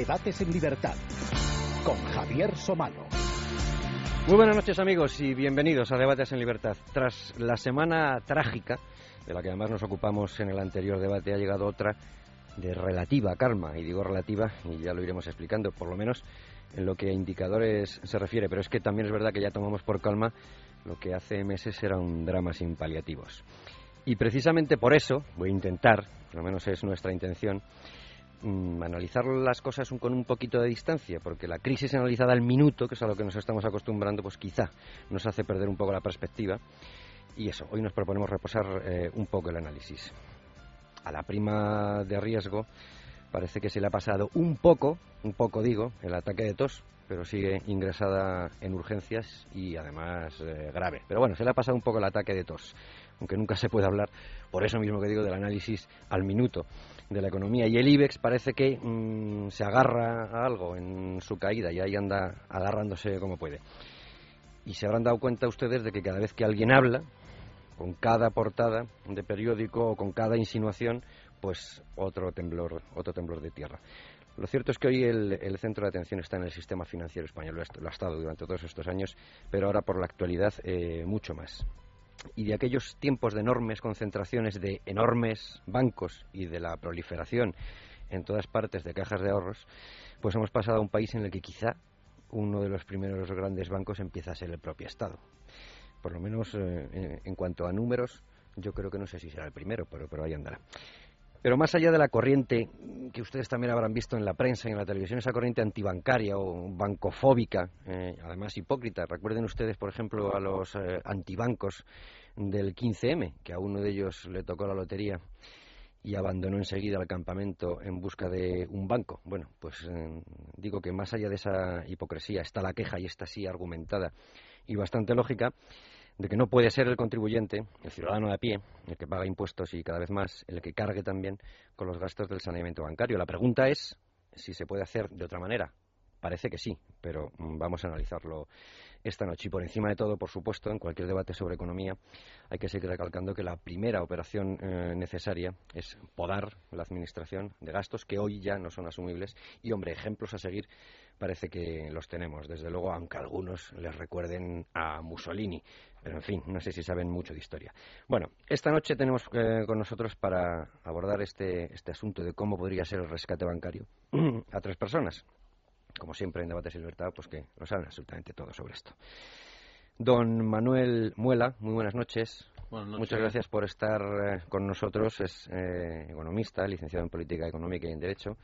Debates en Libertad con Javier Somalo. Muy buenas noches amigos y bienvenidos a Debates en Libertad. Tras la semana trágica, de la que además nos ocupamos en el anterior debate, ha llegado otra de relativa calma, y digo relativa, y ya lo iremos explicando, por lo menos en lo que a indicadores se refiere, pero es que también es verdad que ya tomamos por calma lo que hace meses era un drama sin paliativos. Y precisamente por eso voy a intentar, por lo menos es nuestra intención, mm, analizar las cosas con un poquito de distancia, porque la crisis analizada al minuto, que es a lo que nos estamos acostumbrando, pues quizá nos hace perder un poco la perspectiva. Y eso, hoy nos proponemos reposar eh, un poco el análisis. A la prima de riesgo parece que se le ha pasado un poco, un poco digo, el ataque de tos, pero sigue ingresada en urgencias y además eh, grave. Pero bueno, se le ha pasado un poco el ataque de tos aunque nunca se puede hablar, por eso mismo que digo, del análisis al minuto de la economía. Y el IBEX parece que mm, se agarra a algo en su caída y ahí anda agarrándose como puede. Y se habrán dado cuenta ustedes de que cada vez que alguien habla, con cada portada de periódico o con cada insinuación, pues otro temblor, otro temblor de tierra. Lo cierto es que hoy el, centro de atención está en el sistema financiero español, lo ha, estado durante todos estos años, pero ahora por la actualidad eh, mucho más y de aquellos tiempos de enormes concentraciones de enormes bancos y de la proliferación en todas partes de cajas de ahorros, pues hemos pasado a un país en el que quizá uno de los primeros grandes bancos empieza a ser el propio Estado. Por lo menos eh, en cuanto a números, yo creo que no sé si será el primero, pero, pero ahí andará. Pero más allá de la corriente que ustedes también habrán visto en la prensa y en la televisión, esa corriente antibancaria o bancofóbica, eh, además hipócrita. Recuerden ustedes, por ejemplo, a los eh, antibancos del 15M, que a uno de ellos le tocó la lotería y abandonó enseguida el campamento en busca de un banco. Bueno, pues eh, digo que más allá de esa hipocresía está la queja y está así argumentada y bastante lógica de que no puede ser el contribuyente, el ciudadano de a pie, el que paga impuestos y cada vez más el que cargue también con los gastos del saneamiento bancario. La pregunta es si se puede hacer de otra manera. Parece que sí, pero mm, vamos a analizarlo esta noche. Y por encima de todo, por supuesto, en cualquier debate sobre economía, hay que seguir recalcando que la primera operación eh, necesaria es podar la administración de gastos que hoy ya no son asumibles. Y, hombre, ejemplos a seguir parece que los tenemos, desde luego, aunque algunos les recuerden a Mussolini. Pero, en fin, no sé si saben mucho de historia. Bueno, esta noche tenemos eh, con nosotros para abordar este, este asunto de cómo podría ser el rescate bancario a tres personas como siempre en Debates y Libertad, pues que lo saben absolutamente todo sobre esto. Don Manuel Muela, muy buenas noches. Muchas gracias por estar eh, con nosotros. Es eh, economista, licenciado en Política Económica y en Derecho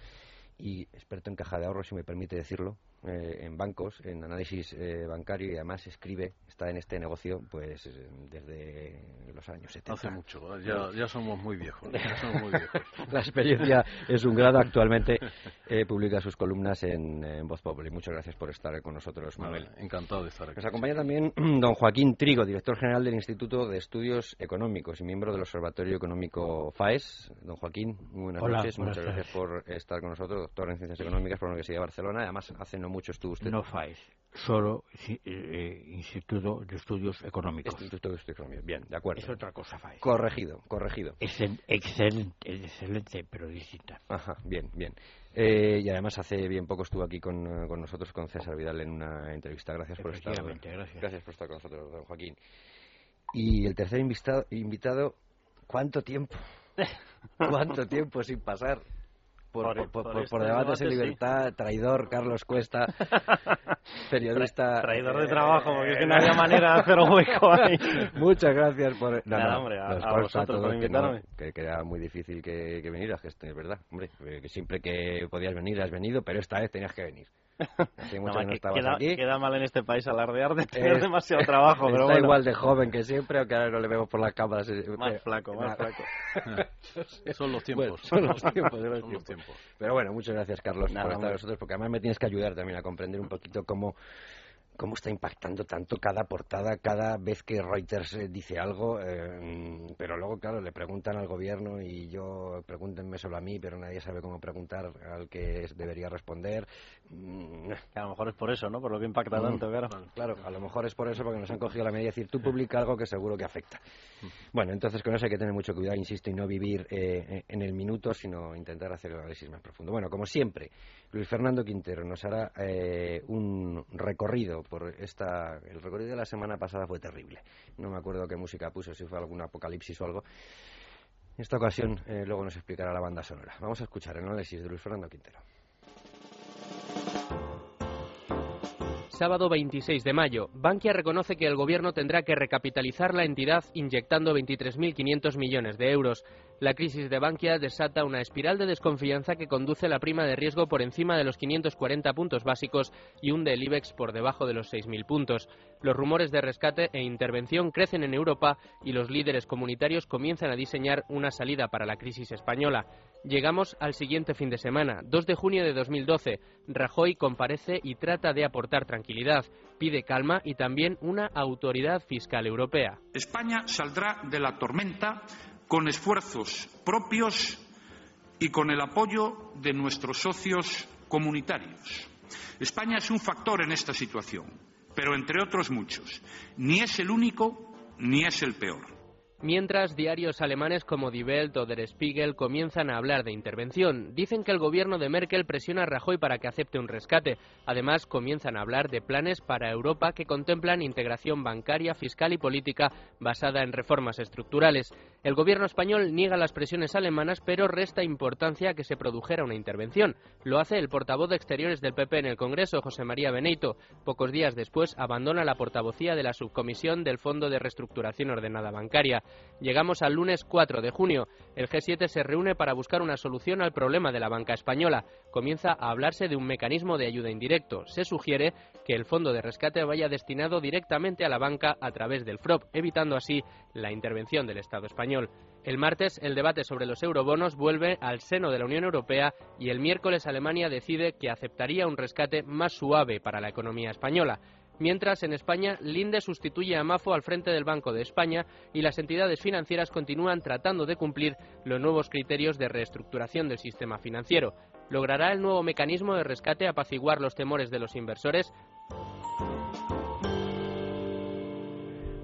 y experto en caja de ahorros, si me permite decirlo. Eh, en bancos, en análisis eh, bancario y además escribe, está en este negocio pues desde los años 70. Hace mucho, ya, somos muy viejos. La experiencia es un grado. Actualmente eh, publica sus columnas en, Voz Populi. Muchas gracias por estar con nosotros, Manuel. encantado de estar aquí. Nos acompaña también don Joaquín Trigo, director general del Instituto de Estudios Económicos y miembro del Observatorio Económico FAES. Don Joaquín, muy buenas noches. Muchas gracias por estar con nosotros, doctor en Ciencias Económicas por la Universidad de Barcelona. Además, hace no mucho estuvo usted. No FAES, solo eh, Instituto de Estudios Económicos. Instituto de Estudios Económicos, bien, de acuerdo. Es otra cosa FAES. Corregido, corregido. excelente, excelente, pero distinta. Ajá, bien, bien. Eh, y además hace bien poco estuvo aquí con, eh, con, nosotros, con César Vidal, en una entrevista. Gracias por estar. Gracias. gracias por estar con nosotros, don Joaquín. Y el tercer invitado, invitado ¿cuánto tiempo? ¿Cuánto tiempo sin pasar? Por, por, este debates en libertad, traidor Carlos Cuesta, periodista. traidor de trabajo, porque es que no había manera de hacer un hueco ahí. Muchas gracias por. No, hombre, a, vosotros por invitarme. Que, que, era muy difícil que, que vinieras, que es verdad. Hombre, que siempre que podías venir has venido, pero esta vez tenías que venir. Queda, mal en este país alardear de tener demasiado trabajo. Pero está igual de joven que siempre, aunque ahora no le vemos por las cámaras. Más flaco, más flaco. son los tiempos. son los tiempos, son los tiempos. Pero bueno, muchas gracias, Carlos, por estar con nosotros, porque además me tienes que ayudar también a comprender un poquito cómo cómo está impactando tanto cada portada, cada vez que Reuters eh, dice algo, eh, pero luego, claro, le preguntan al gobierno y yo, pregúntenme solo a mí, pero nadie sabe cómo preguntar al que debería responder. Mm, a lo mejor es por eso, ¿no? Por lo que impacta mm. tanto, claro. Claro, a lo mejor es por eso, porque nos han cogido la medida de decir, tú publica algo que seguro que afecta. Bueno, entonces con eso hay que tener mucho cuidado, insisto, y no vivir eh, en el minuto, sino intentar hacer el análisis más profundo. Bueno, como siempre, Luis Fernando Quintero nos hará un recorrido por esta. El recorrido de la semana pasada fue terrible. No me acuerdo qué música puso, si fue algún apocalipsis o algo. En esta ocasión, eh, luego nos explicará la banda sonora. Vamos a escuchar el análisis de Luis Fernando Quintero. Sábado 26 de mayo, Bankia reconoce que el gobierno tendrá que recapitalizar la entidad inyectando 23.500 millones de euros. La crisis de Bankia desata una espiral de desconfianza que conduce la prima de riesgo por encima de los 540 puntos básicos y hunde el IBEX por debajo de los 6.000 puntos. Los rumores de rescate e intervención crecen en Europa y los líderes comunitarios comienzan a diseñar una salida para la crisis española. Llegamos al siguiente fin de semana, 2 de junio de 2012. Rajoy comparece y trata de aportar tranquilidad, pide calma y también una autoridad fiscal europea. España saldrá de la tormenta con esfuerzos propios y con el apoyo de nuestros socios comunitarios. España es un factor en esta situación, pero entre otros muchos. Ni es el único ni es el peor. Mientras, diarios alemanes como Die Welt o Der Spiegel comienzan a hablar de intervención. Dicen que el gobierno de Merkel presiona a Rajoy para que acepte un rescate. Además, comienzan a hablar de planes para Europa que contemplan integración bancaria, fiscal y política basada en reformas estructurales. El gobierno español niega las presiones alemanas, pero resta importancia que se produjera una intervención. Lo hace el portavoz de Exteriores del PP en el Congreso, José María Beneito. Pocos días después abandona la portavocía de la subcomisión del Fondo de Reestructuración Ordenada Bancaria. Llegamos al lunes 4 de junio. El G7 se reúne para buscar una solución al problema de la banca española. Comienza a hablarse de un mecanismo de ayuda indirecto. Se sugiere que el fondo de rescate vaya destinado directamente a la banca a través del FROP, evitando así la intervención del Estado español. El martes el debate sobre los eurobonos vuelve al seno de la Unión Europea y el miércoles Alemania decide que aceptaría un rescate más suave para la economía española. Mientras, en España, Linde sustituye a Mafo al frente del Banco de España y las entidades financieras continúan tratando de cumplir los nuevos criterios de reestructuración del sistema financiero. ¿Logrará el nuevo mecanismo de rescate apaciguar los temores de los inversores?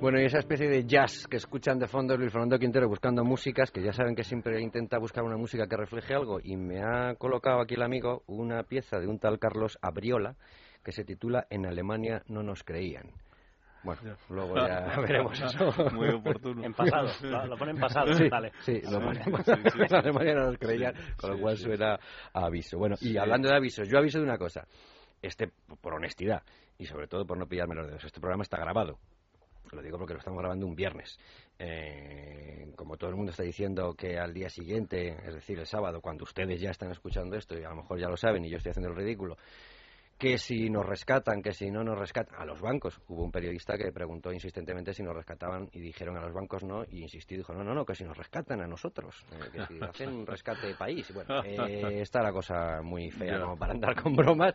Bueno, y esa especie de jazz que escuchan de fondo Luis Fernando Quintero buscando músicas, que ya saben que siempre intenta buscar una música que refleje algo, y me ha colocado aquí el amigo una pieza de un tal Carlos Abriola, que se titula En Alemania no nos creían. Bueno, luego ya veremos eso. Muy oportuno. En pasado, lo, pone en pasado, sí, vale. Sí, lo pone en pasado. En Alemania no nos creían, con lo cual suena a aviso. Bueno, y hablando de avisos, yo aviso de una cosa. Este, por honestidad, y sobre todo por no pillarme los dedos, este programa está grabado. Lo digo porque lo estamos grabando un viernes. Eh, como todo el mundo está diciendo que al día siguiente, es decir, el sábado, cuando ustedes ya están escuchando esto, y a lo mejor ya lo saben y yo estoy haciendo el ridículo, que si nos rescatan, que si no nos rescatan, a los bancos. Hubo un periodista que preguntó insistentemente si nos rescataban y dijeron a los bancos no, y insistió y dijo, no, no, no, que si nos rescatan a nosotros, eh, que si hacen un rescate de país. Bueno, eh, está la cosa muy fea como para andar con bromas,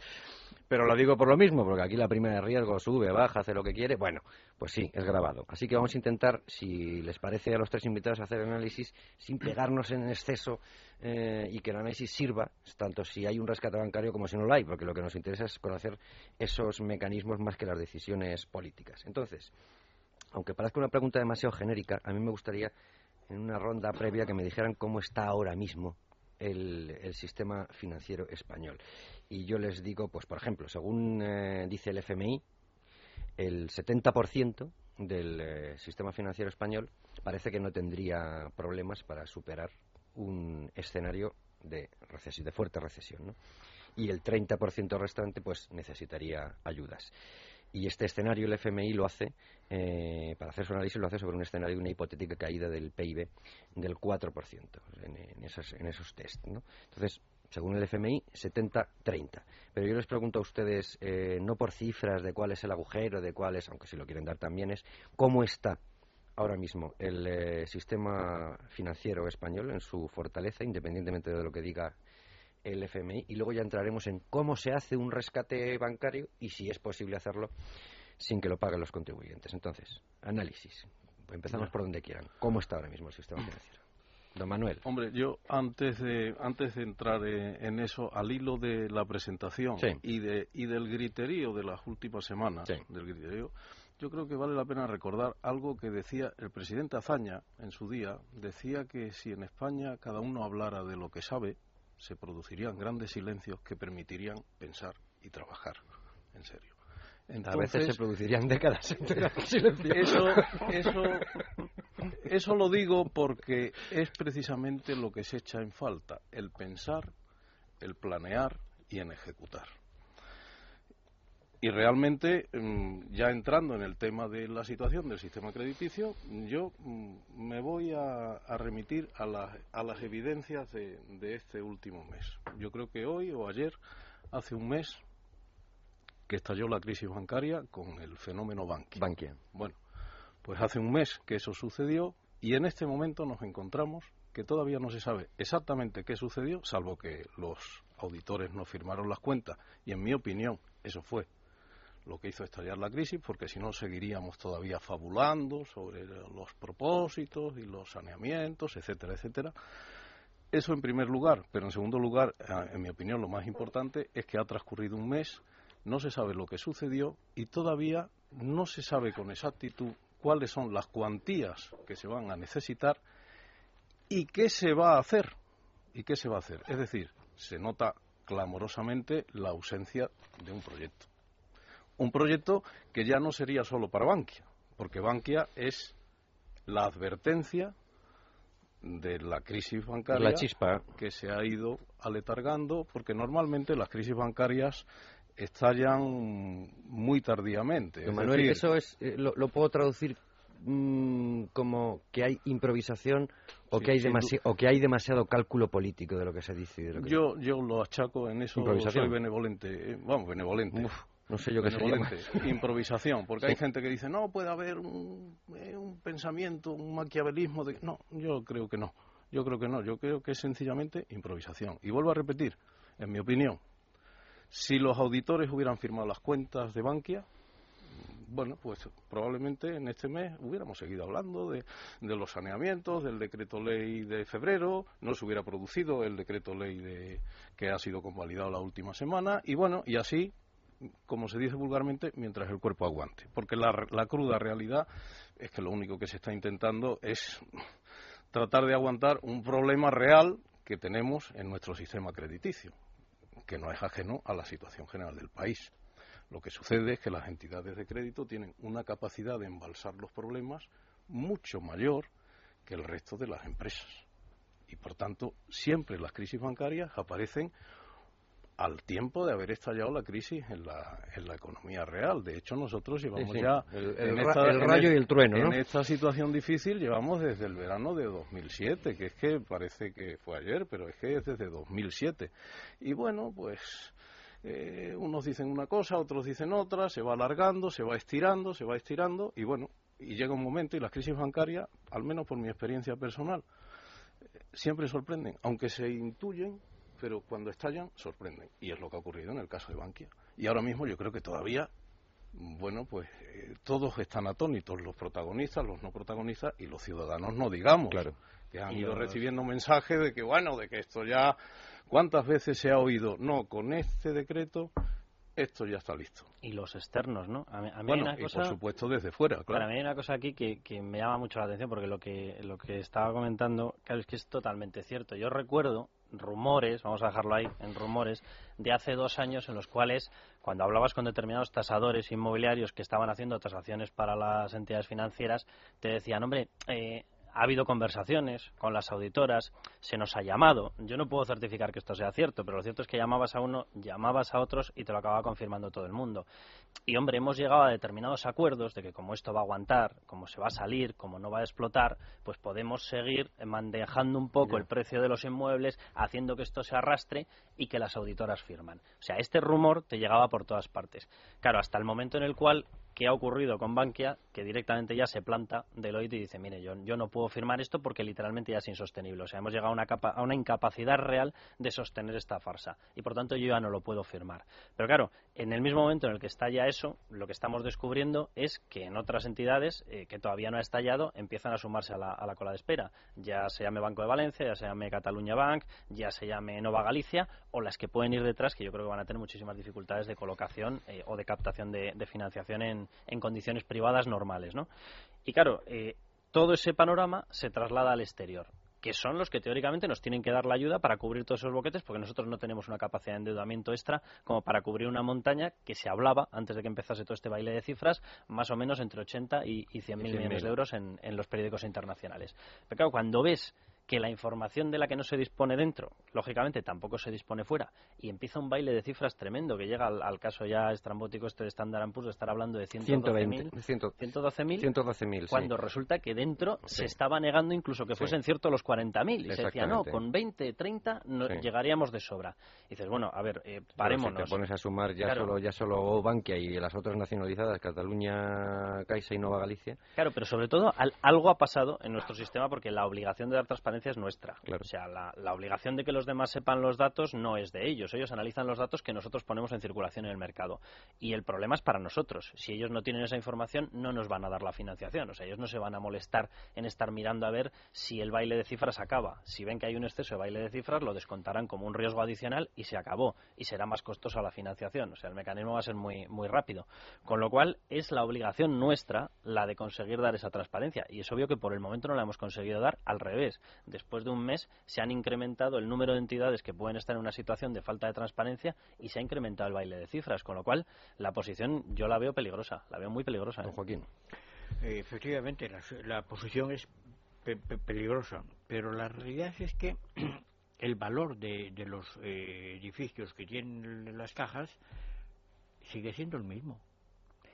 pero lo digo por lo mismo, porque aquí la prima de riesgo sube, baja, hace lo que quiere. Bueno, pues sí, es grabado. Así que vamos a intentar, si les parece a los tres invitados, hacer análisis sin pegarnos en exceso eh, y que el análisis sirva, tanto si hay un rescate bancario como si no lo hay, porque lo que nos interesa es conocer esos mecanismos más que las decisiones políticas. Entonces, aunque parezca una pregunta demasiado genérica, a mí me gustaría, en una ronda previa, que me dijeran cómo está ahora mismo el, sistema financiero español. Y yo les digo, pues por ejemplo, según eh, dice el FMI, el 70% del eh, sistema financiero español parece que no tendría problemas para superar un escenario de, recesión, de fuerte recesión. Y el 30% restante pues necesitaría ayudas. Y este escenario el FMI lo hace, eh, para hacer su análisis, lo hace sobre un escenario de una hipotética caída del PIB del 4% en, en, esos, en esos test. ¿no? Entonces, según el FMI, 70-30. Pero yo les pregunto a ustedes, eh, no por cifras de cuál es el agujero, de cuál es, aunque si lo quieren dar también, es cómo está ahora mismo el eh, sistema financiero español en su fortaleza, independientemente de lo que diga el FMI y luego ya entraremos en cómo se hace un rescate bancario y si es posible hacerlo sin que lo paguen los contribuyentes. Entonces, análisis. Empezamos por donde quieran. ¿Cómo está ahora mismo el sistema financiero? Don Manuel. Hombre, yo antes de antes de entrar eh, en eso, al hilo de la presentación Sí. y de y del griterío de las últimas semanas, Sí. del griterío, yo creo que vale la pena recordar algo que decía el presidente Azaña en su día. Decía que si en España cada uno hablara de lo que sabe, se producirían grandes silencios que permitirían pensar y trabajar. En serio. a veces se Entonces, producirían décadas enteras de silencio. eso, eso, eso lo digo porque es precisamente lo que se echa en falta, el pensar, el planear y en ejecutar. Y realmente, mm, ya entrando en el tema de la situación del sistema crediticio, yo mm, me voy a, a remitir a, las- a las evidencias de, de este último mes. Yo creo que hoy o ayer, hace un mes, que estalló la crisis bancaria con el fenómeno Bankia. Bankia. Bueno, pues hace un mes que eso sucedió y en este momento nos encontramos que todavía no se sabe exactamente qué sucedió, salvo que los auditores no firmaron las cuentas y en mi opinión eso fue lo que hizo estallar la crisis, porque si no seguiríamos todavía fabulando sobre los propósitos y los saneamientos, etcétera, etcétera. Eso en primer lugar, pero en segundo lugar, eh, en mi opinión, lo más importante es que ha transcurrido un mes, no se sabe lo que sucedió y todavía no se sabe con exactitud cuáles son las cuantías que se van a necesitar y qué se va a hacer. ¿Y qué se va a hacer? Es decir, se nota clamorosamente la ausencia de un proyecto. Un proyecto que ya no sería solo para Bankia, porque Bankia es la advertencia de la crisis bancaria La chispa. que se ha ido aletargando, porque normalmente las crisis bancarias estallan muy tardíamente. Es Manuel, decir, eso es, eh, lo, lo puedo traducir mm, como que hay improvisación o, Sí, que hay sin demasi- o que hay demasiado cálculo político de lo que se dice. y de lo que- yo, yo lo achaco en eso, soy benevolente, eh, vamos, benevolente. Uf, no sé yo qué sería más. improvisación, porque Sí. hay gente que dice, no, puede haber un, eh, un pensamiento, un maquiavelismo. De... No, yo creo que no. Yo creo que no. Yo creo que es sencillamente improvisación. Y vuelvo a repetir, en mi opinión, si los auditores hubieran firmado las cuentas de Bankia, bueno, pues probablemente en este mes hubiéramos seguido hablando de, de los saneamientos, del decreto ley de febrero, no se hubiera producido el decreto ley de, que ha sido convalidado la última semana, y bueno, y así, como se dice vulgarmente, mientras el cuerpo aguante. Porque la, la cruda realidad es que lo único que se está intentando es tratar de aguantar un problema real que tenemos en nuestro sistema crediticio, que no es ajeno a la situación general del país. Lo que sucede es que las entidades de crédito tienen una capacidad de embalsar los problemas mucho mayor que el resto de las empresas. Y por tanto, siempre las crisis bancarias aparecen al tiempo de haber estallado la crisis en la, en la economía real. De hecho, nosotros llevamos Sí, sí. ya El- en esta- el en rayo y el trueno, En ¿no? esta situación difícil llevamos desde el verano de 2007, que es que parece que fue ayer, pero es que es desde 2007. Y bueno, pues eh, unos dicen una cosa, otros dicen otra, se va alargando, se va estirando, se va estirando, y bueno, y llega un momento y las crisis bancarias, al menos por mi experiencia personal, eh, siempre sorprenden, aunque se intuyen, pero cuando estallan sorprenden. Y es lo que ha ocurrido en el caso de Bankia. Y ahora mismo yo creo que todavía, bueno, pues eh, todos están atónitos, los protagonistas, los no protagonistas y los ciudadanos, no digamos, Claro. que han Y ido los- recibiendo mensajes de que, bueno, de que esto ya, ¿cuántas veces se ha oído? No, con este decreto esto ya está listo. Y los externos, ¿no? A mí, a mí hay Bueno, una y cosa... por supuesto desde fuera, Para claro. mí hay una cosa aquí que, que me llama mucho la atención porque lo que, lo que estaba comentando, claro, es que es totalmente cierto. Yo recuerdo rumores, vamos a dejarlo ahí, en rumores, de hace dos años en los cuales, cuando hablabas con determinados tasadores inmobiliarios que estaban haciendo tasaciones para las entidades financieras, te decían, hombre, eh, ha habido conversaciones con las auditoras, se nos ha llamado. Yo no puedo certificar que esto sea cierto, pero lo cierto es que llamabas a uno, llamabas a otros y te lo acababa confirmando todo el mundo. Y hombre, hemos llegado a determinados acuerdos de que como esto va a aguantar, como se va a salir, como no va a explotar, pues podemos seguir manejando un poco el precio de los inmuebles, haciendo que esto se arrastre y que las auditoras firman. O sea, este rumor te llegaba por todas partes. Claro, hasta el momento en el cual ¿Qué ha ocurrido con Bankia? Que directamente ya se planta Deloitte y dice, mire, yo, yo no puedo firmar esto porque literalmente ya es insostenible. O sea, hemos llegado a una, capa, a una incapacidad real de sostener esta farsa. Y por tanto yo ya no lo puedo firmar. Pero claro, en el mismo momento en el que estalla eso, lo que estamos descubriendo es que en otras entidades, eh, que todavía no ha estallado, empiezan a sumarse a la, a la, cola de espera. Ya se llame Banco de Valencia, ya se llame Cataluña Bank, ya se llame Nova Galicia, o las que pueden ir detrás, que yo creo que van a tener muchísimas dificultades de colocación eh, o de captación de financiación en, en condiciones privadas normales, ¿no? Y claro, eh, todo ese panorama se traslada al exterior que son los que teóricamente nos tienen que dar la ayuda para cubrir todos esos boquetes, porque nosotros no tenemos una capacidad de endeudamiento extra como para cubrir una montaña que se hablaba, antes de que empezase todo este baile de cifras, más o menos entre 80 y, y 100.000 millones de euros en, en los periódicos internacionales. Pero claro, cuando ves que la información de la que no se dispone dentro, lógicamente tampoco se dispone fuera, y empieza un baile de cifras tremendo que llega al, al caso ya estrambótico este de Standard Poor's de estar hablando de 112.000 112.000 112 cuando sí. resulta que dentro Sí. se estaba negando incluso que Sí. fuesen ciertos los 40.000 y se decía no, con 20, 30 no, Sí. llegaríamos de sobra. Y dices, bueno, a ver, eh, Pero si parémonos. te pones a sumar ya Claro. solo ya solo Bankia y las otras nacionalizadas, Cataluña, Caixa y Nova Galicia. Claro, pero sobre todo al- algo ha pasado en nuestro sistema porque la obligación de dar transparencia es nuestra. Claro. O sea, la, la obligación de que los demás sepan los datos no es de ellos. Ellos analizan los datos que nosotros ponemos en circulación en el mercado. Y el problema es para nosotros. Si ellos no tienen esa información, no nos van a dar la financiación. O sea, ellos no se van a molestar en estar mirando a ver si el baile de cifras acaba. Si ven que hay un exceso de baile de cifras, lo descontarán como un riesgo adicional y se acabó. Y será más costosa la financiación. O sea, el mecanismo va a ser muy, muy rápido. Con lo cual, es la obligación nuestra la de conseguir dar esa transparencia. Y es obvio que por el momento no la hemos conseguido dar. Al revés, después de un mes se han incrementado el número de entidades que pueden estar en una situación de falta de transparencia y se ha incrementado el baile de cifras. Con lo cual, la posición yo la veo peligrosa. La veo muy peligrosa. ¿eh? Don Joaquín. Eh, efectivamente, la, la posición es pe- pe- peligrosa, pero la realidad es que el valor de, de los eh, edificios que tienen las cajas sigue siendo el mismo.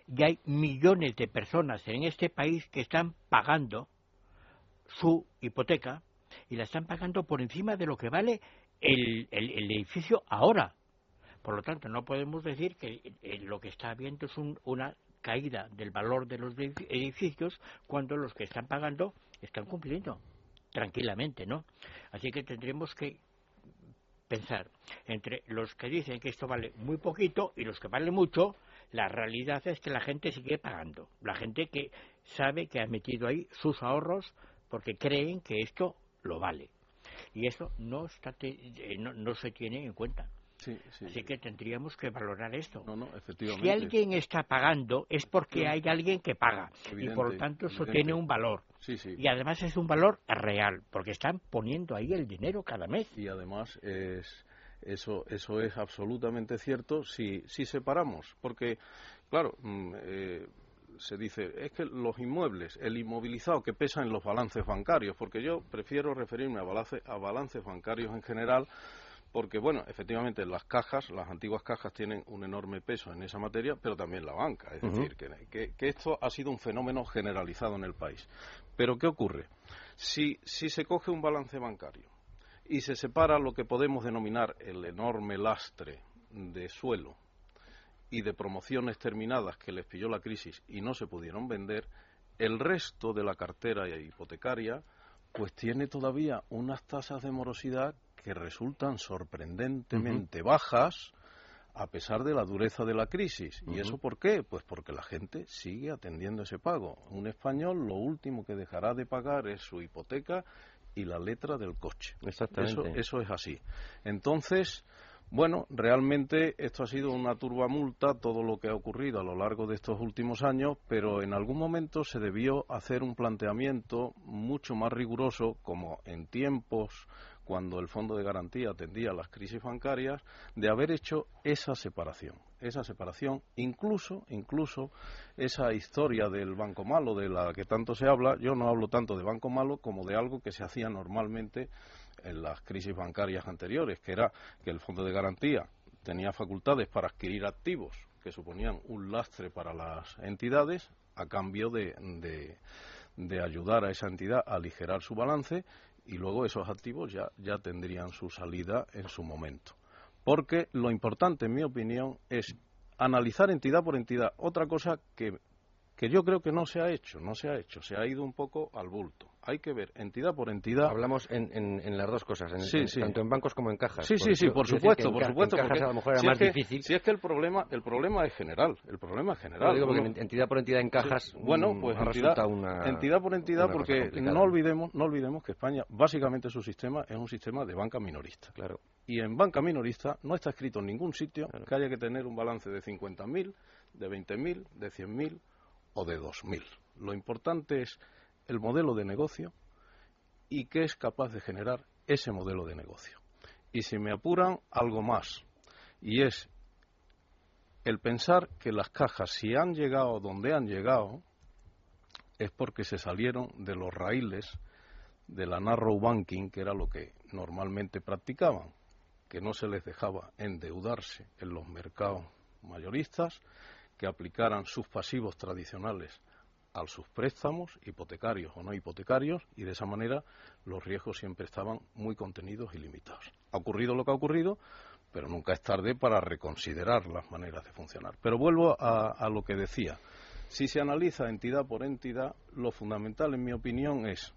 Y hay millones de personas en este país que están pagando su hipoteca y la están pagando por encima de lo que vale el, el- edificio ahora. Por lo tanto, no podemos decir que eh, lo que está habiendo es un- una caída del valor de los edifi- edificios cuando los que están pagando están cumpliendo tranquilamente, ¿no? Así que tendremos que pensar entre los que dicen que esto vale muy poquito y los que vale mucho, la realidad es que la gente sigue pagando. La gente que sabe que ha metido ahí sus ahorros porque creen que esto lo vale. Y eso no, está te- eh, no, no se tiene en cuenta. Sí, sí, Así sí. que tendríamos que valorar esto. No, no, efectivamente. Si alguien está pagando es porque hay alguien que paga y por lo tanto eso evidente. tiene un valor Sí, sí. y además es un valor real porque están poniendo ahí el dinero cada mes. y además es eso eso es absolutamente cierto si si separamos porque claro mm, eh, se dice es que los inmuebles el inmovilizado que pesa en los balances bancarios porque yo prefiero referirme a balance, a balances bancarios en general porque bueno efectivamente las cajas las antiguas cajas tienen un enorme peso en esa materia pero también la banca. Es decir que, que, que esto ha sido un fenómeno generalizado en el país. Pero qué ocurre si si se coge un balance bancario y se separa lo que podemos denominar el enorme lastre de suelo y de promociones terminadas que les pilló la crisis y no se pudieron vender, el resto de la cartera hipotecaria pues tiene todavía unas tasas de morosidad que resultan sorprendentemente bajas a pesar de la dureza de la crisis. ¿Y eso por qué? Pues porque la gente sigue atendiendo ese pago. Un español lo último que dejará de pagar es su hipoteca y la letra del coche. Eso, Exactamente. eso es así. Entonces, bueno, realmente esto ha sido una turbamulta, todo lo que ha ocurrido a lo largo de estos últimos años, pero en algún momento se debió hacer un planteamiento mucho más riguroso, como en tiempos cuando el Fondo de Garantía atendía las crisis bancarias, de haber hecho esa separación. Esa separación, incluso, incluso esa historia del banco malo de la que tanto se habla, yo no hablo tanto de banco malo como de algo que se hacía normalmente en las crisis bancarias anteriores, que era que el Fondo de Garantía tenía facultades para adquirir activos que suponían un lastre para las entidades a cambio de, de, ayudar a esa entidad a aligerar su balance y luego esos activos ya, ya tendrían su salida en su momento. Porque lo importante, en mi opinión, es analizar entidad por entidad. Otra cosa que que yo creo que no se ha hecho, no se ha hecho, se ha ido un poco al bulto. Hay que ver entidad por entidad. Hablamos en, en, las dos cosas, tanto en bancos como en cajas. Sí, sí, sí, por supuesto, por supuesto. En cajas a lo mejor era si más difícil. Si es que el problema, el problema es general, el problema es general. digo porque entidad por entidad en cajas. bueno, mm, pues entidad, una, entidad por entidad, porque no olvidemos, no olvidemos que España, básicamente su sistema es un sistema de banca minorista. Claro. Y en banca minorista no está escrito en ningún sitio que haya que tener un balance de 50.000, de 20.000, de 100.000 o de 2.000. Lo importante es el modelo de negocio y qué es capaz de generar ese modelo de negocio. Y si me apuran, algo más. Y es el pensar que las cajas, si han llegado donde han llegado, es porque se salieron de los raíles de la narrow banking, que era lo que normalmente practicaban, que no se les dejaba endeudarse en los mercados mayoristas, que aplicaran sus pasivos tradicionales a sus préstamos, hipotecarios o no hipotecarios, y de esa manera los riesgos siempre estaban muy contenidos y limitados. Ha ocurrido lo que ha ocurrido, pero nunca es tarde para reconsiderar las maneras de funcionar. Pero vuelvo a, a lo que decía. Si se analiza entidad por entidad, lo fundamental, en mi opinión, es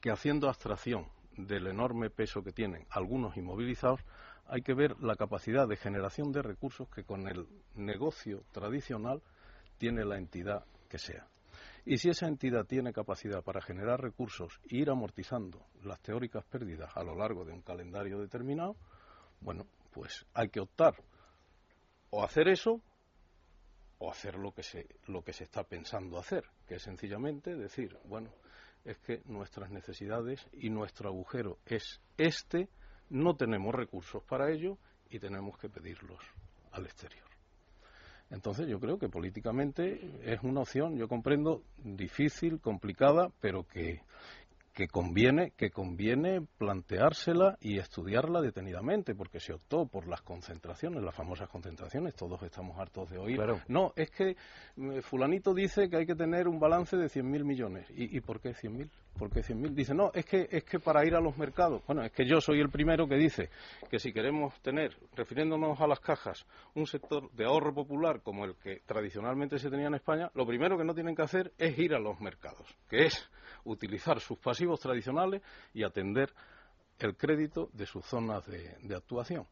que haciendo abstracción del enorme peso que tienen algunos inmovilizados, hay que ver la capacidad de generación de recursos que con el negocio tradicional tiene la entidad que sea. Y si esa entidad tiene capacidad para generar recursos e ir amortizando las teóricas pérdidas a lo largo de un calendario determinado, bueno, pues hay que optar o hacer eso o hacer lo que se, lo que se está pensando hacer, que es sencillamente decir, bueno, es que nuestras necesidades y nuestro agujero es este, no tenemos recursos para ello y tenemos que pedirlos al exterior. Entonces yo creo que políticamente es una opción, yo comprendo, difícil, complicada, pero que, que conviene, que conviene planteársela y estudiarla detenidamente, porque se optó por las concentraciones, las famosas concentraciones, todos estamos hartos de oír. No, es que eh, fulanito dice que hay que tener un balance de 100.000 millones. ¿Y, ¿Y por qué 100.000? ¿Por qué 100.000? Dice, no, es que, es que para ir a los mercados, bueno, es que yo soy el primero que dice que si queremos tener, refiriéndonos a las cajas, un sector de ahorro popular como el que tradicionalmente se tenía en España, lo primero que no tienen que hacer es ir a los mercados, que es utilizar sus pasivos tradicionales y atender el crédito de sus zonas de, actuación.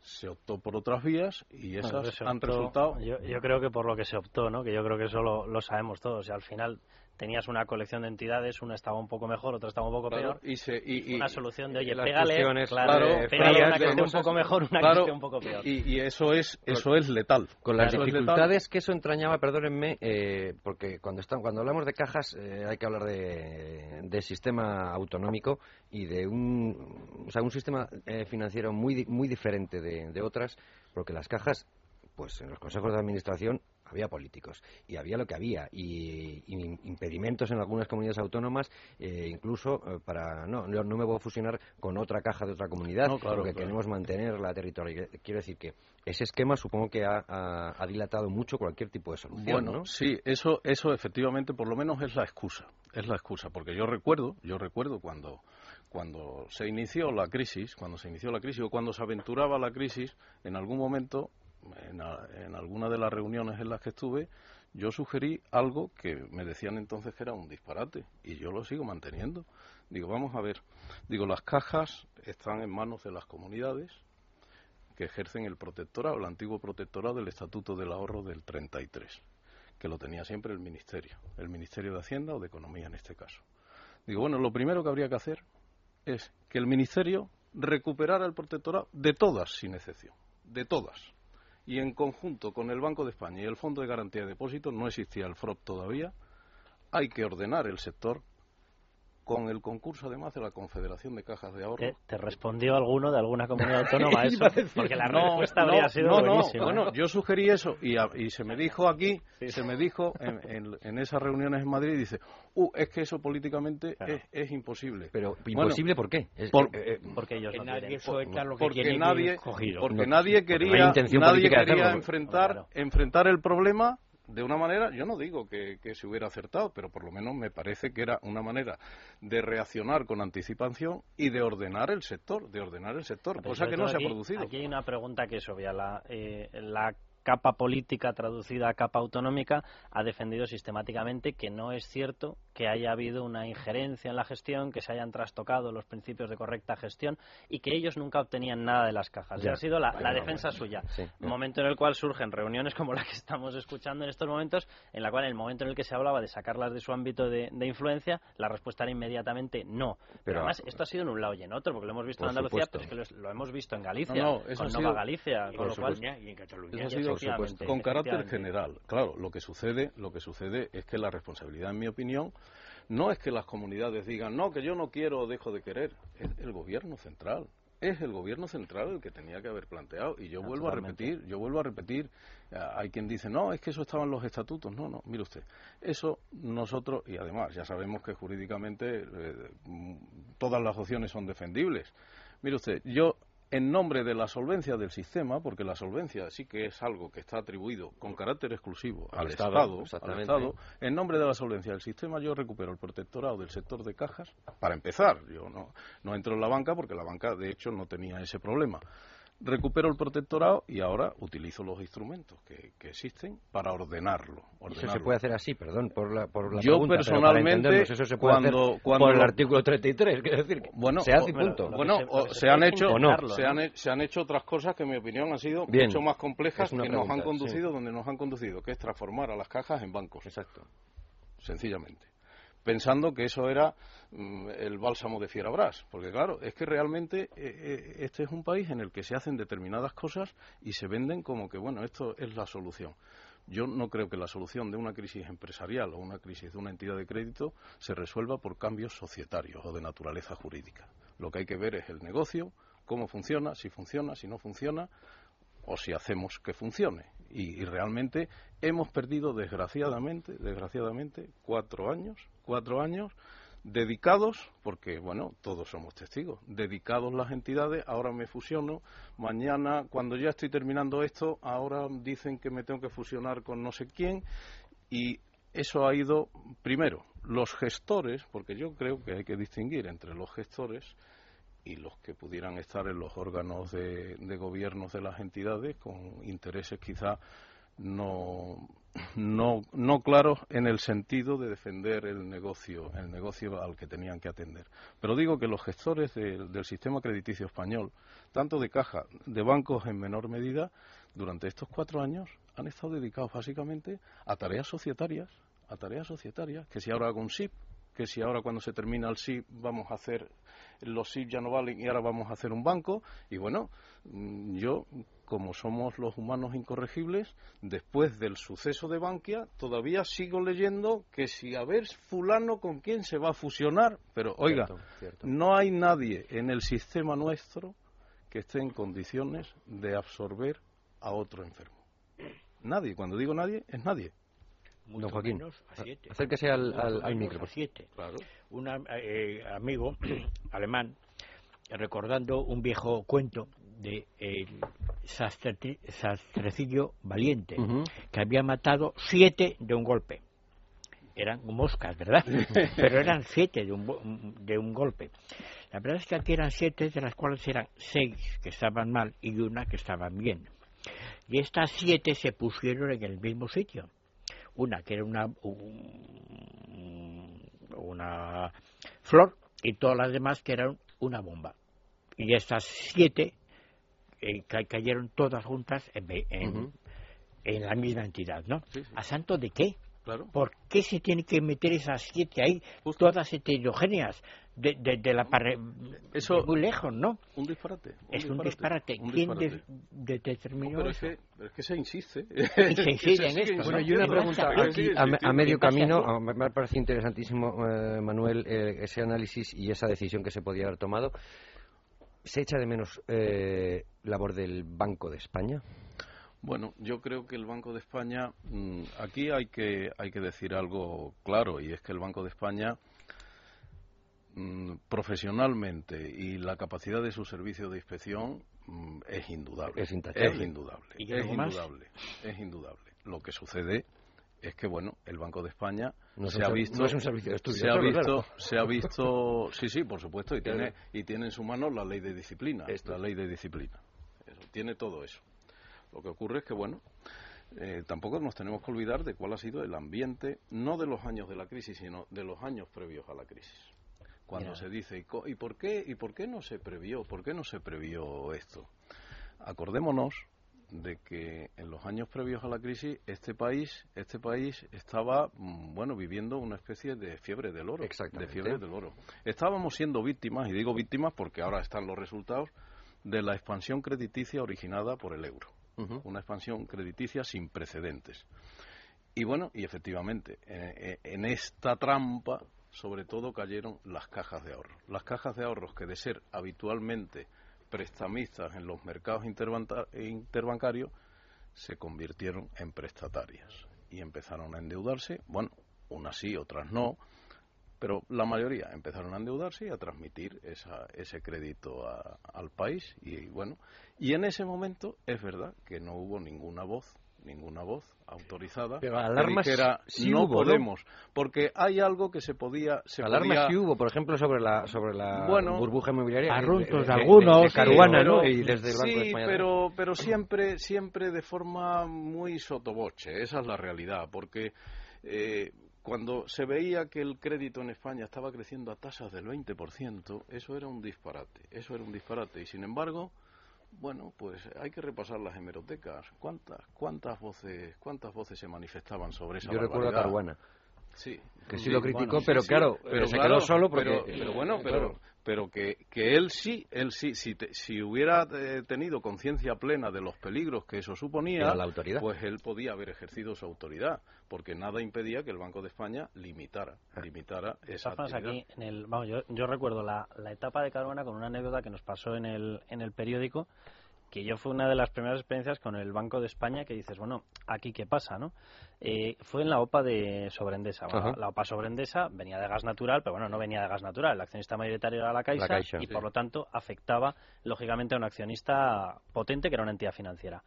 Se optó por otras vías y esas han resultado. Yo, creo que por lo que se optó, ¿no? que yo creo que eso lo, lo sabemos todos. Y al final tenías una colección de entidades, una estaba un poco mejor, otra estaba un poco peor. Y, una solución de, oye, pégale, claro, pégale una que esté un poco mejor, una que esté un poco peor. Y, eso es eso es letal. Con las dificultades que eso entrañaba, perdónenme, eh, porque cuando están, cuando hablamos de cajas eh, hay que hablar de, de, sistema autonómico y de un, o sea, un sistema eh, financiero muy, muy diferente de, de otras, porque las cajas pues en los consejos de administración había políticos y había lo que había y, impedimentos en algunas comunidades autónomas eh, incluso eh, para no, no me voy a fusionar con otra caja de otra comunidad porque queremos mantener la territorialidad quiero decir que ese esquema supongo que ha, dilatado mucho cualquier tipo de solución bueno sí eso eso efectivamente por lo menos es la excusa es la excusa porque yo recuerdo yo recuerdo cuando cuando se inició la crisis, cuando se inició la crisis o cuando se aventuraba la crisis, en algún momento en, alguna de las reuniones en las que estuve, yo sugerí algo que me decían entonces que era un disparate y yo lo sigo manteniendo. Digo, vamos a ver, digo, las cajas están en manos de las comunidades que ejercen el protectorado, el antiguo protectorado del Estatuto del Ahorro del 33, que lo tenía siempre el Ministerio, el Ministerio de Hacienda o de Economía en este caso. Digo, bueno, lo primero que habría que hacer es que el Ministerio recuperara el protectorado de todas, sin excepción, de todas y en conjunto con el Banco de España y el Fondo de Garantía de Depósitos, no existía el FROP todavía, hay que ordenar el sector con el concurso además de la Confederación de Cajas de Ahorro. ¿Te, respondió alguno de alguna comunidad autónoma eso? Porque la respuesta habría sido no, buenísima. Bueno, yo sugerí eso y, y se me dijo aquí, se me dijo en, en, esas reuniones en Madrid, dice, uh, es que eso políticamente es, es, imposible. Pero, ¿imposible por qué? Eh, eh, porque ellos no nadie lo que porque nadie, porque nadie quería, nadie quería enfrentar, enfrentar el problema de una manera, yo no digo que, se hubiera acertado, pero por lo menos me parece que era una manera de reaccionar con anticipación y de ordenar el sector, de ordenar el sector, cosa que no se ha producido. Aquí hay una pregunta que es obvia. La, eh, la capa política traducida a capa autonómica ha defendido sistemáticamente que no es cierto que haya habido una injerencia en la gestión, que se hayan trastocado los principios de correcta gestión y que ellos nunca obtenían nada de las cajas. Ya, ha sido la, defensa suya. Un momento en el cual surgen reuniones como la que estamos escuchando en estos momentos, en la cual en el momento en el que se hablaba de sacarlas de su ámbito de, influencia, la respuesta era inmediatamente no. Pero, además, esto ha sido en un lado y en otro, porque lo hemos visto en Andalucía, pero es que lo, hemos visto en Galicia, no, con Nova Galicia, con lo cual, y en Cataluña. con carácter general. Claro, lo que sucede, lo que sucede es que la responsabilidad, en mi opinión, no es que las comunidades digan, no, que yo no quiero o dejo de querer, es el gobierno central. Es el gobierno central el que tenía que haber planteado. Y yo vuelvo a repetir, yo vuelvo a repetir, eh, hay quien dice, no, es que eso estaba en los estatutos. No, no, mire usted, eso nosotros, y además ya sabemos que jurídicamente eh, todas las opciones son defendibles. Mire usted, yo en nombre de la solvencia del sistema, porque la solvencia sí que es algo que está atribuido con carácter exclusivo al, Estado, en nombre de la solvencia del sistema yo recupero el protectorado del sector de cajas, para empezar, yo no, no entro en la banca porque la banca de hecho no tenía ese problema recupero el protectorado y ahora utilizo los instrumentos que, existen para ordenarlo, Eso se puede hacer así, perdón, por la, por la Yo personalmente, eso se puede cuando, hacer cuando, por el artículo 33, quiero decir, bueno, se hace y punto. Bueno, se, han hecho, se, han, se, han, hecho otras cosas que en mi opinión han sido mucho más complejas que nos han conducido donde nos han conducido, que es transformar a las cajas en bancos. Exacto. Sencillamente pensando que eso era mm, el bálsamo de Fierabras, porque claro, es que realmente eh, eh, este es un país en el que se hacen determinadas cosas y se venden como que, bueno, esto es la solución. Yo no creo que la solución de una crisis empresarial o una crisis de una entidad de crédito se resuelva por cambios societarios o de naturaleza jurídica. Lo que hay que ver es el negocio, cómo funciona, si funciona, si no funciona, o si hacemos que funcione. Y, y realmente hemos perdido, desgraciadamente, desgraciadamente, cuatro años cuatro años dedicados, porque bueno, todos somos testigos, dedicados las entidades, ahora me fusiono, mañana cuando ya estoy terminando esto, ahora dicen que me tengo que fusionar con no sé quién. Y eso ha ido, primero, los gestores, porque yo creo que hay que distinguir entre los gestores y los que pudieran estar en los órganos de, de gobiernos de las entidades con intereses quizá no, no, no claros en el sentido de defender el negocio, el negocio al que tenían que atender. Pero digo que los gestores del sistema crediticio español, tanto de caja, de bancos en menor medida, durante estos cuatro años han estado dedicados básicamente a tareas societarias, a tareas societarias, que si ahora hago un SIP, que si ahora cuando se termina el SIP vamos a hacer los SIP ya no valen y ahora vamos a hacer un banco y bueno mm, yo como somos los humanos incorregibles, después del suceso de Bankia, todavía sigo leyendo que si a ver fulano con quién se va a fusionar, pero oiga, no hay nadie en el sistema nuestro que esté en condiciones de absorber a otro enfermo. Nadie, cuando digo nadie, es nadie. Don Joaquín, acérquese al, al, micro. Siete. Un eh, amigo alemán, recordando un viejo cuento de el sastrecillo valiente, que había matado siete de un golpe. Eran moscas, ¿verdad? Pero eran siete de un, de un golpe. La verdad es que aquí eran siete, de las cuales eran seis que estaban mal y una que estaba bien. Y estas siete se pusieron en el mismo sitio. Una que era una, una flor y todas las demás que eran una bomba. Y estas siete eh, cayeron todas juntas en, en, la misma entidad, ¿no? ¿A santo de qué? Claro. ¿Por qué se tiene que meter esas siete ahí, todas heterogéneas, de, de, la Eso, muy lejos, ¿no? Un disparate. es un disparate. ¿Quién determinó pero eso? Es que, es que se insiste. se insiste en esto. Bueno, y una pregunta aquí, a, medio camino, me parece interesantísimo, eh, Manuel, eh, ese análisis y esa decisión que se podía haber tomado. ¿Se echa de menos eh, labor del Banco de España? Bueno, yo creo que el Banco de España, mm, aquí hay que, hay que decir algo claro, y es que el Banco de España, mm, profesionalmente y la capacidad de su servicio de inspección mm, es indudable. Es, indudable. Es indudable. Es indudable. Lo que sucede es que bueno el Banco de España se ha visto no es un servicio de estudio se ha visto se ha visto sí sí por supuesto y tiene y tiene en su mano la ley de disciplina la ley de disciplina tiene todo eso Lo que ocurre es que, bueno, eh, tampoco nos tenemos que olvidar de cuál ha sido el ambiente, no de los años de la crisis, sino de los años previos a la crisis. Cuando se dice, ¿y, por qué, ¿y por qué no se previó? ¿Por qué no se previó esto? Acordémonos de que en los años previos a la crisis este país este país estaba mm, bueno viviendo una especie de fiebre del oro de fiebre del oro estábamos siendo víctimas y digo víctimas porque ahora están los resultados de la expansión crediticia originada por el euro una expansión crediticia sin precedentes. Y bueno, y efectivamente, eh, eh, en esta trampa sobre todo cayeron las cajas de ahorro. Las cajas de ahorros que de ser habitualmente prestamistas en los mercados interbancarios se convirtieron en prestatarias y empezaron a endeudarse, bueno, unas sí, otras no, pero la mayoría empezaron a endeudarse y a transmitir ese crédito al país y bueno y en ese momento es verdad que no hubo ninguna voz ninguna voz autorizada pero alarmas sí no podemos porque hay algo que se podía se alarmas sí hubo por ejemplo sobre la sobre la burbuja inmobiliaria arruntos de, algunos Caruana no y desde el Banco sí pero pero siempre siempre de forma muy sotoboche esa es la realidad porque eh, cuando se veía que el crédito en España estaba creciendo a tasas del 20%, eso era un disparate, eso era un disparate. Y sin embargo, bueno, pues hay que repasar las hemerotecas. ¿Cuántas, cuántas voces, cuántas voces se manifestaban sobre esa Yo recuerdo a Caruana. Sí. Que sí, lo criticó, pero claro, pero se quedó solo porque... Pero, bueno, pero, pero que, que él sí, él sí, si, si hubiera eh, tenido conciencia plena de los peligros que eso suponía, la autoridad. pues él podía haber ejercido su autoridad, porque nada impedía que el Banco de España limitara, ah. limitara esa actividad. Aquí, en el, vamos, yo, yo recuerdo la, la etapa de Caruana con una anécdota que nos pasó en el, en el periódico, que yo fue una de las primeras experiencias con el Banco de España que dices, bueno, aquí qué pasa, ¿no? Eh, fue en la OPA de Sobrendesa. la OPA Sobrendesa venía de gas natural, pero bueno, no venía de gas natural. El accionista mayoritario era la Caixa, y por lo tanto afectaba lógicamente a un accionista potente que era una entidad financiera.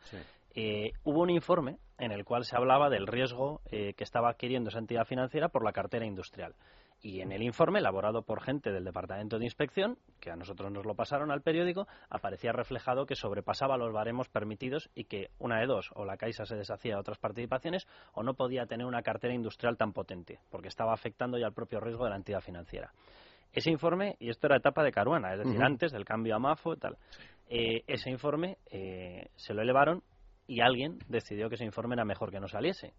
Eh, hubo un informe en el cual se hablaba del riesgo eh, que estaba adquiriendo esa entidad financiera por la cartera industrial. Y en el informe, elaborado por gente del Departamento de Inspección, que a nosotros nos lo pasaron al periódico, aparecía reflejado que sobrepasaba los baremos permitidos y que una de dos, o la Caixa se deshacía de otras participaciones, o no podía tener una cartera industrial tan potente, porque estaba afectando ya el propio riesgo de la entidad financiera. Ese informe, y esto era etapa de Caruana, es decir, antes del cambio a MAFO y tal, eh, ese informe eh, se lo elevaron y alguien decidió que ese informe era mejor que no saliese.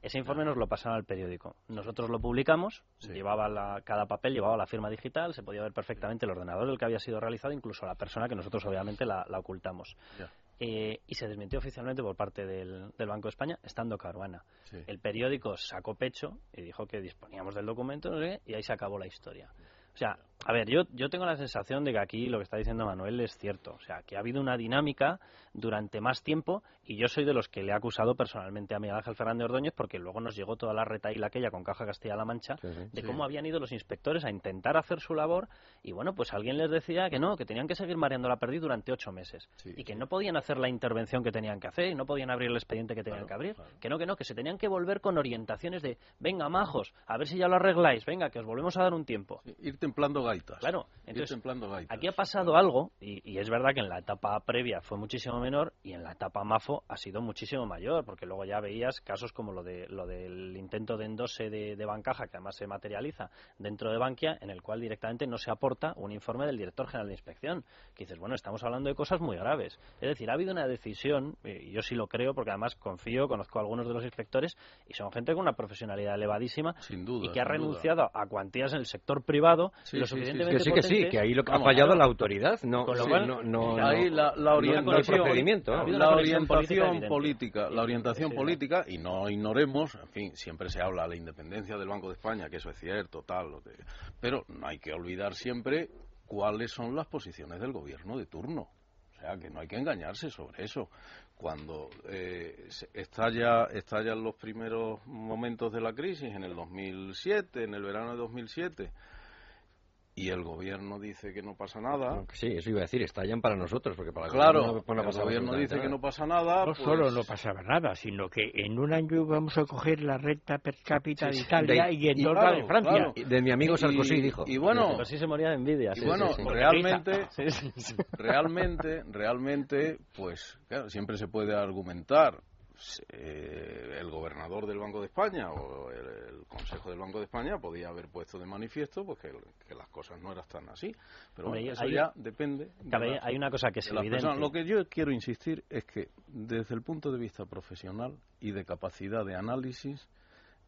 ese informe nos lo pasaron al periódico. Nosotros lo publicamos, llevaba la, cada papel llevaba la firma digital, se podía ver perfectamente el ordenador del que había sido realizado, incluso la persona que nosotros obviamente la, ocultamos. Eh, y se desmintió oficialmente por parte del, Banco de España, estando Caruana. El periódico sacó pecho y dijo que disponíamos del documento y ahí se acabó la historia. O sea, a ver, yo, yo tengo la sensación de que aquí lo que está diciendo Manuel es cierto. O sea, que ha habido una dinámica durante más tiempo y yo soy de los que le he acusado personalmente a Miguel Ángel Fernández Ordóñez porque luego nos llegó toda la retaíla aquella con Caja Castilla-La Mancha de cómo habían ido los inspectores a intentar hacer su labor y bueno, pues alguien les decía que no, que tenían que seguir mareando la perdiz durante ocho meses y que no podían hacer la intervención que tenían que hacer y no podían abrir el expediente que tenían que abrir. Que no, que no, que se tenían que volver con orientaciones de venga, majos, a ver si ya lo arregláis, venga, que os volvemos a dar un tiempo. Templando gaitas. Claro, entonces, aquí ha pasado algo, y, es verdad que en la etapa previa fue muchísimo menor, y en la etapa MAFO ha sido muchísimo mayor, porque luego ya veías casos como lo, de, lo del intento de endose de, de Bancaja, que además se materializa dentro de Bankia, en el cual directamente no se aporta un informe del director general de inspección, que dices, bueno, estamos hablando de cosas muy graves. Es decir, ha habido una decisión, y yo sí lo creo, porque además confío, conozco a algunos de los inspectores, y son gente con una profesionalidad elevadísima, y que ha renunciado a cuantías en el sector privado lo suficientemente que sí, que sí, que ahí lo ha fallado la autoridad, no, no, ahí la, orientación, la orientación política, la orientación política y no ignoremos, en fin, siempre se habla de la independencia del Banco de España, que eso es cierto, tal, pero no hay que olvidar siempre cuáles son las posiciones del gobierno de turno. O sea, que no hay que engañarse sobre eso. Cuando eh, estalla, estallan los primeros momentos de la crisis, en el 2007, en el verano de 2007, y el gobierno dice que no pasa nada. Sí, eso iba a decir, estallan para nosotros, porque para Claro, el gobierno, no el gobierno dice que nada. no pasa nada. No pues- solo no pasaba nada, sino que en un año vamos a coger la renta per cápita Sí, de. Italia De- y en dos claro, la de Francia. claro. De mi amigo Sarkozy y, dijo. Y bueno, sí se moría de envidia. y sí, bueno sí, sí. realmente, realmente, realmente, pues claro, siempre se puede argumentar eh, el gobernador del Banco de España o el, el Consejo del Banco de España podía haber puesto de manifiesto pues que, que las cosas no eran tan así. Pero Hombre, bueno, eso hay- ya depende. de hay- una cosa que es evidente. personas. Lo que yo quiero insistir es que desde el punto de vista profesional y de capacidad de análisis,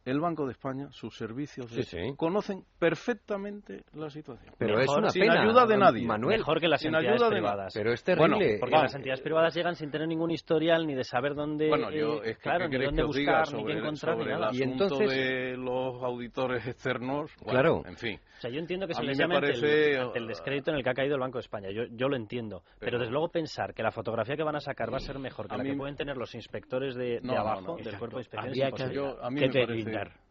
el Banco de España, sus servicios Sí, sí. conocen perfectamente la situación. Pero es Mejor una sin pena. ayuda de nadie. Manuel, Mejor que las sin entidades ayuda de privadas. pero es Bueno, terrible. Porque Vamos. las entidades privadas llegan sin tener ningún historial ni de saber dónde, Bueno, yo eh, es que claro, ¿qué ni dónde buscar, ni qué encontrar, ni el nada. Y entonces- de los auditores externos? Bueno, Claro. En fin. O sea, yo entiendo que se les me llame parece, el, ante el descrédito en el que ha caído el Banco de España. Yo, yo lo entiendo. Pero, Pero- desde luego pensar que la fotografía que van a sacar va a ser mejor que A la mí que pueden tener los inspectores de, de No, abajo, no, del cuerpo de inspección, Habría es que, imposible. Yo- a mí que me parece-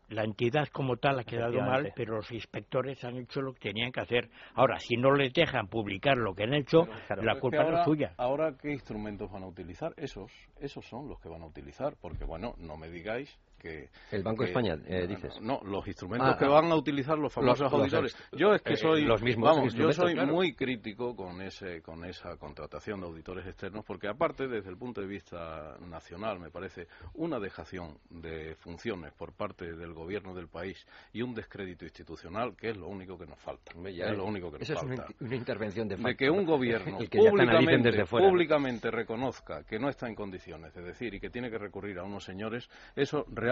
La entidad como tal ha quedado mal, pero los inspectores han hecho lo que tenían que hacer. Ahora, si no les dejan publicar lo que han hecho, Claro. la Es que culpa no ahora, es suya. Ahora, ¿qué instrumentos van a utilizar? Esos, esos son los que van a utilizar, porque bueno, no me digáis que... El Banco de España, eh, no, dices. No, los instrumentos Ah, que ah. van a utilizar los famosos Los- los auditores. ex- yo es que eh, soy... los mismos vamos, yo soy claro. muy crítico con, ese, con esa contratación de auditores externos, porque aparte, desde el punto de vista nacional, me parece una dejación de funciones por parte del gobierno del país y un descrédito institucional, que es lo único que nos falta. Ya, es lo único que nos Esa es falta una, una intervención de de que un gobierno que públicamente, desde fuera. públicamente reconozca que no está en condiciones de decir y que tiene que recurrir a unos señores, eso realmente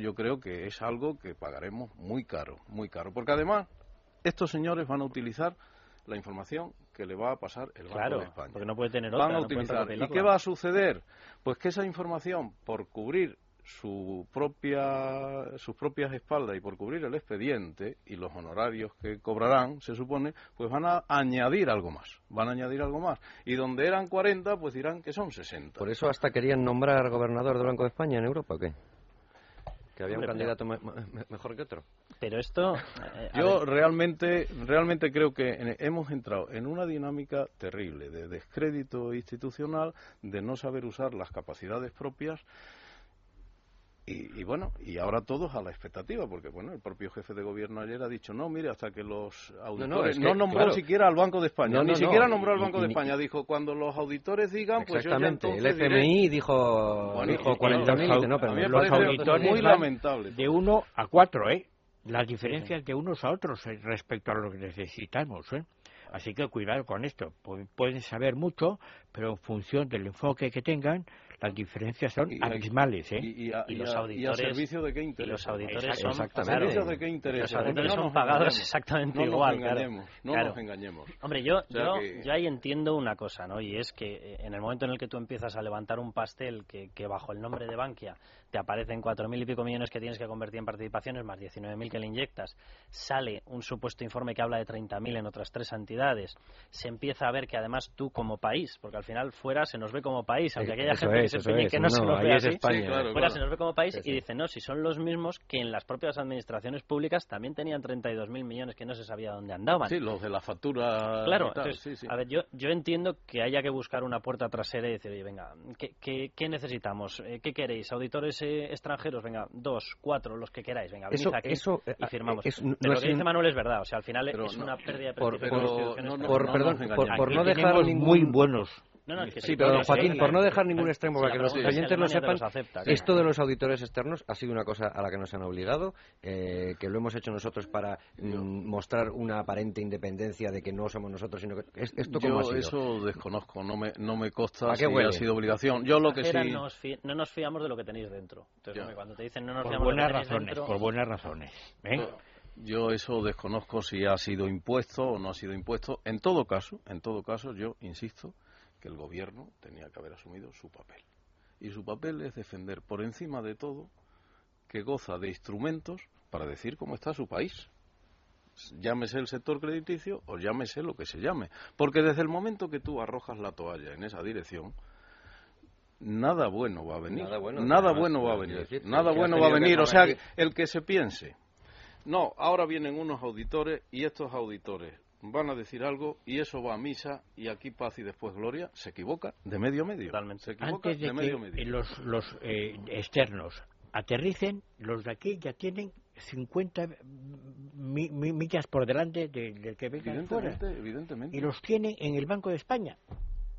yo creo que es algo que pagaremos muy caro, muy caro. Porque además, estos señores van a utilizar la información que le va a pasar el Banco Claro, de España. porque no puede tener otra. van a no utilizar. ¿Y qué va a suceder? Pues que esa información, por cubrir su propia, sus propias espaldas y por cubrir el expediente y los honorarios que cobrarán, se supone, pues van a añadir algo más. Van a añadir algo más. Y donde eran 40, pues dirán que son 60. Por eso hasta querían nombrar gobernador del Banco de España en Europa, ¿o qué? Que había un candidato me- me- mejor que otro. Pero esto... eh, Yo realmente, realmente creo que en- hemos entrado en una dinámica terrible de descrédito institucional, de no saber usar las capacidades propias. Y, y bueno, y ahora todos a la expectativa, porque bueno, el propio jefe de gobierno ayer ha dicho, no, mire, hasta que los auditores... es No, que, nombró claro. siquiera al Banco de España, No, ni siquiera no, nombró al Banco y- de España. Dijo, cuando los auditores digan, pues yo ya. El entonces diré". FMI dijo, Bueno, dijo y- 40.000 y dice, no, pero a mí me los auditores muy lamentable. De uno a cuatro, ¿eh? Las diferencias de unos a otros eh, respecto a lo que necesitamos, ¿eh? Así que cuidado con esto. Pu- Pueden saber mucho, pero en función del enfoque que tengan, las diferencias son Y- abismales, ¿eh? Y, y a, Y y los auditores- y a servicio de qué y interés. los auditores Exacto, son... exactamente. claro, ¿Servicios de qué interés? los auditores No son nos pagados engañemos. exactamente no igual. Nos claro. no Claro. nos engañemos. Hombre, yo, sea yo, que- yo ahí entiendo una cosa, ¿no? Y es que eh, en el momento en el que tú empiezas a levantar un pastel que, que bajo el nombre de Bankia te aparecen cuatro mil y pico millones que tienes que convertir en participaciones más 19.000 que le inyectas, sale un supuesto informe que habla de 30.000 en otras tres entidades, se empieza a ver que además tú como país, porque al final fuera se nos ve como país, aunque Eh, aquella eso gente es, que se es. que no, se No, nos ve es así, España. Sí, claro, fuera claro. se nos ve como país Sí, sí. y dicen, no, si son los mismos que en las propias administraciones públicas también tenían 32.000 millones que no se sabía dónde andaban. Sí, los de la factura. Claro, y tal, entonces, sí, sí. a ver, yo, yo entiendo que haya que buscar una puerta trasera y decir, oye, venga, ¿qué, qué, qué necesitamos? Eh, ¿Qué queréis? ¿Auditores eh, extranjeros? Venga, dos, cuatro, los que queráis, venga, venid Eso, aquí eso, eh, y firmamos. es- no Pero lo que dice un- Manuel es verdad, o sea, al final Pero es no, una pérdida de por- de instituciones no, no, por, perdón, por, por no dejar ningún... muy buenos. No, no, que Sí, sí, pero don Joaquín, por no dejar ningún extremo, Sí, para que los es oyentes lo sepan, los acepta, esto claro. de los auditores externos ha sido una cosa a la que nos han obligado, eh, que lo hemos hecho nosotros para mm, mostrar una aparente independencia de que no somos nosotros, sino que... ¿es- ¿Esto cómo Yo ha sido? eso desconozco, no me, no me consta ¿A qué si huele? ha sido obligación. Yo lo que sí... Extranjera, no, os fi- no nos fiamos de lo que tenéis dentro. Entonces, hombre, cuando te dicen no nos Por fiamos de lo buenas que razones, dentro... por buenas razones. ¿eh? Yo eso desconozco si ha sido impuesto o no ha sido impuesto. En todo caso, en todo caso, yo insisto que el gobierno tenía que haber asumido su papel. Y su papel es defender por encima de todo que goza de instrumentos para decir cómo está su país. Llámese el sector crediticio o llámese lo que se llame. Porque desde el momento que tú arrojas la toalla en esa dirección, nada bueno va a venir. Nada bueno, Nada además, bueno va a venir. decir, Nada bueno va a venir. O sea, el que se piense, no, ahora vienen unos auditores y estos auditores van a decir algo y eso va a misa y aquí paz y después gloria, se equivoca de medio a medio. Totalmente. Se equivoca Antes de, de medio que medio. los, los eh, externos aterricen, los de aquí ya tienen 50 mi- mi- millas por delante de- del que venga de fuera. Evidentemente, evidentemente. Y los tienen en el Banco de España.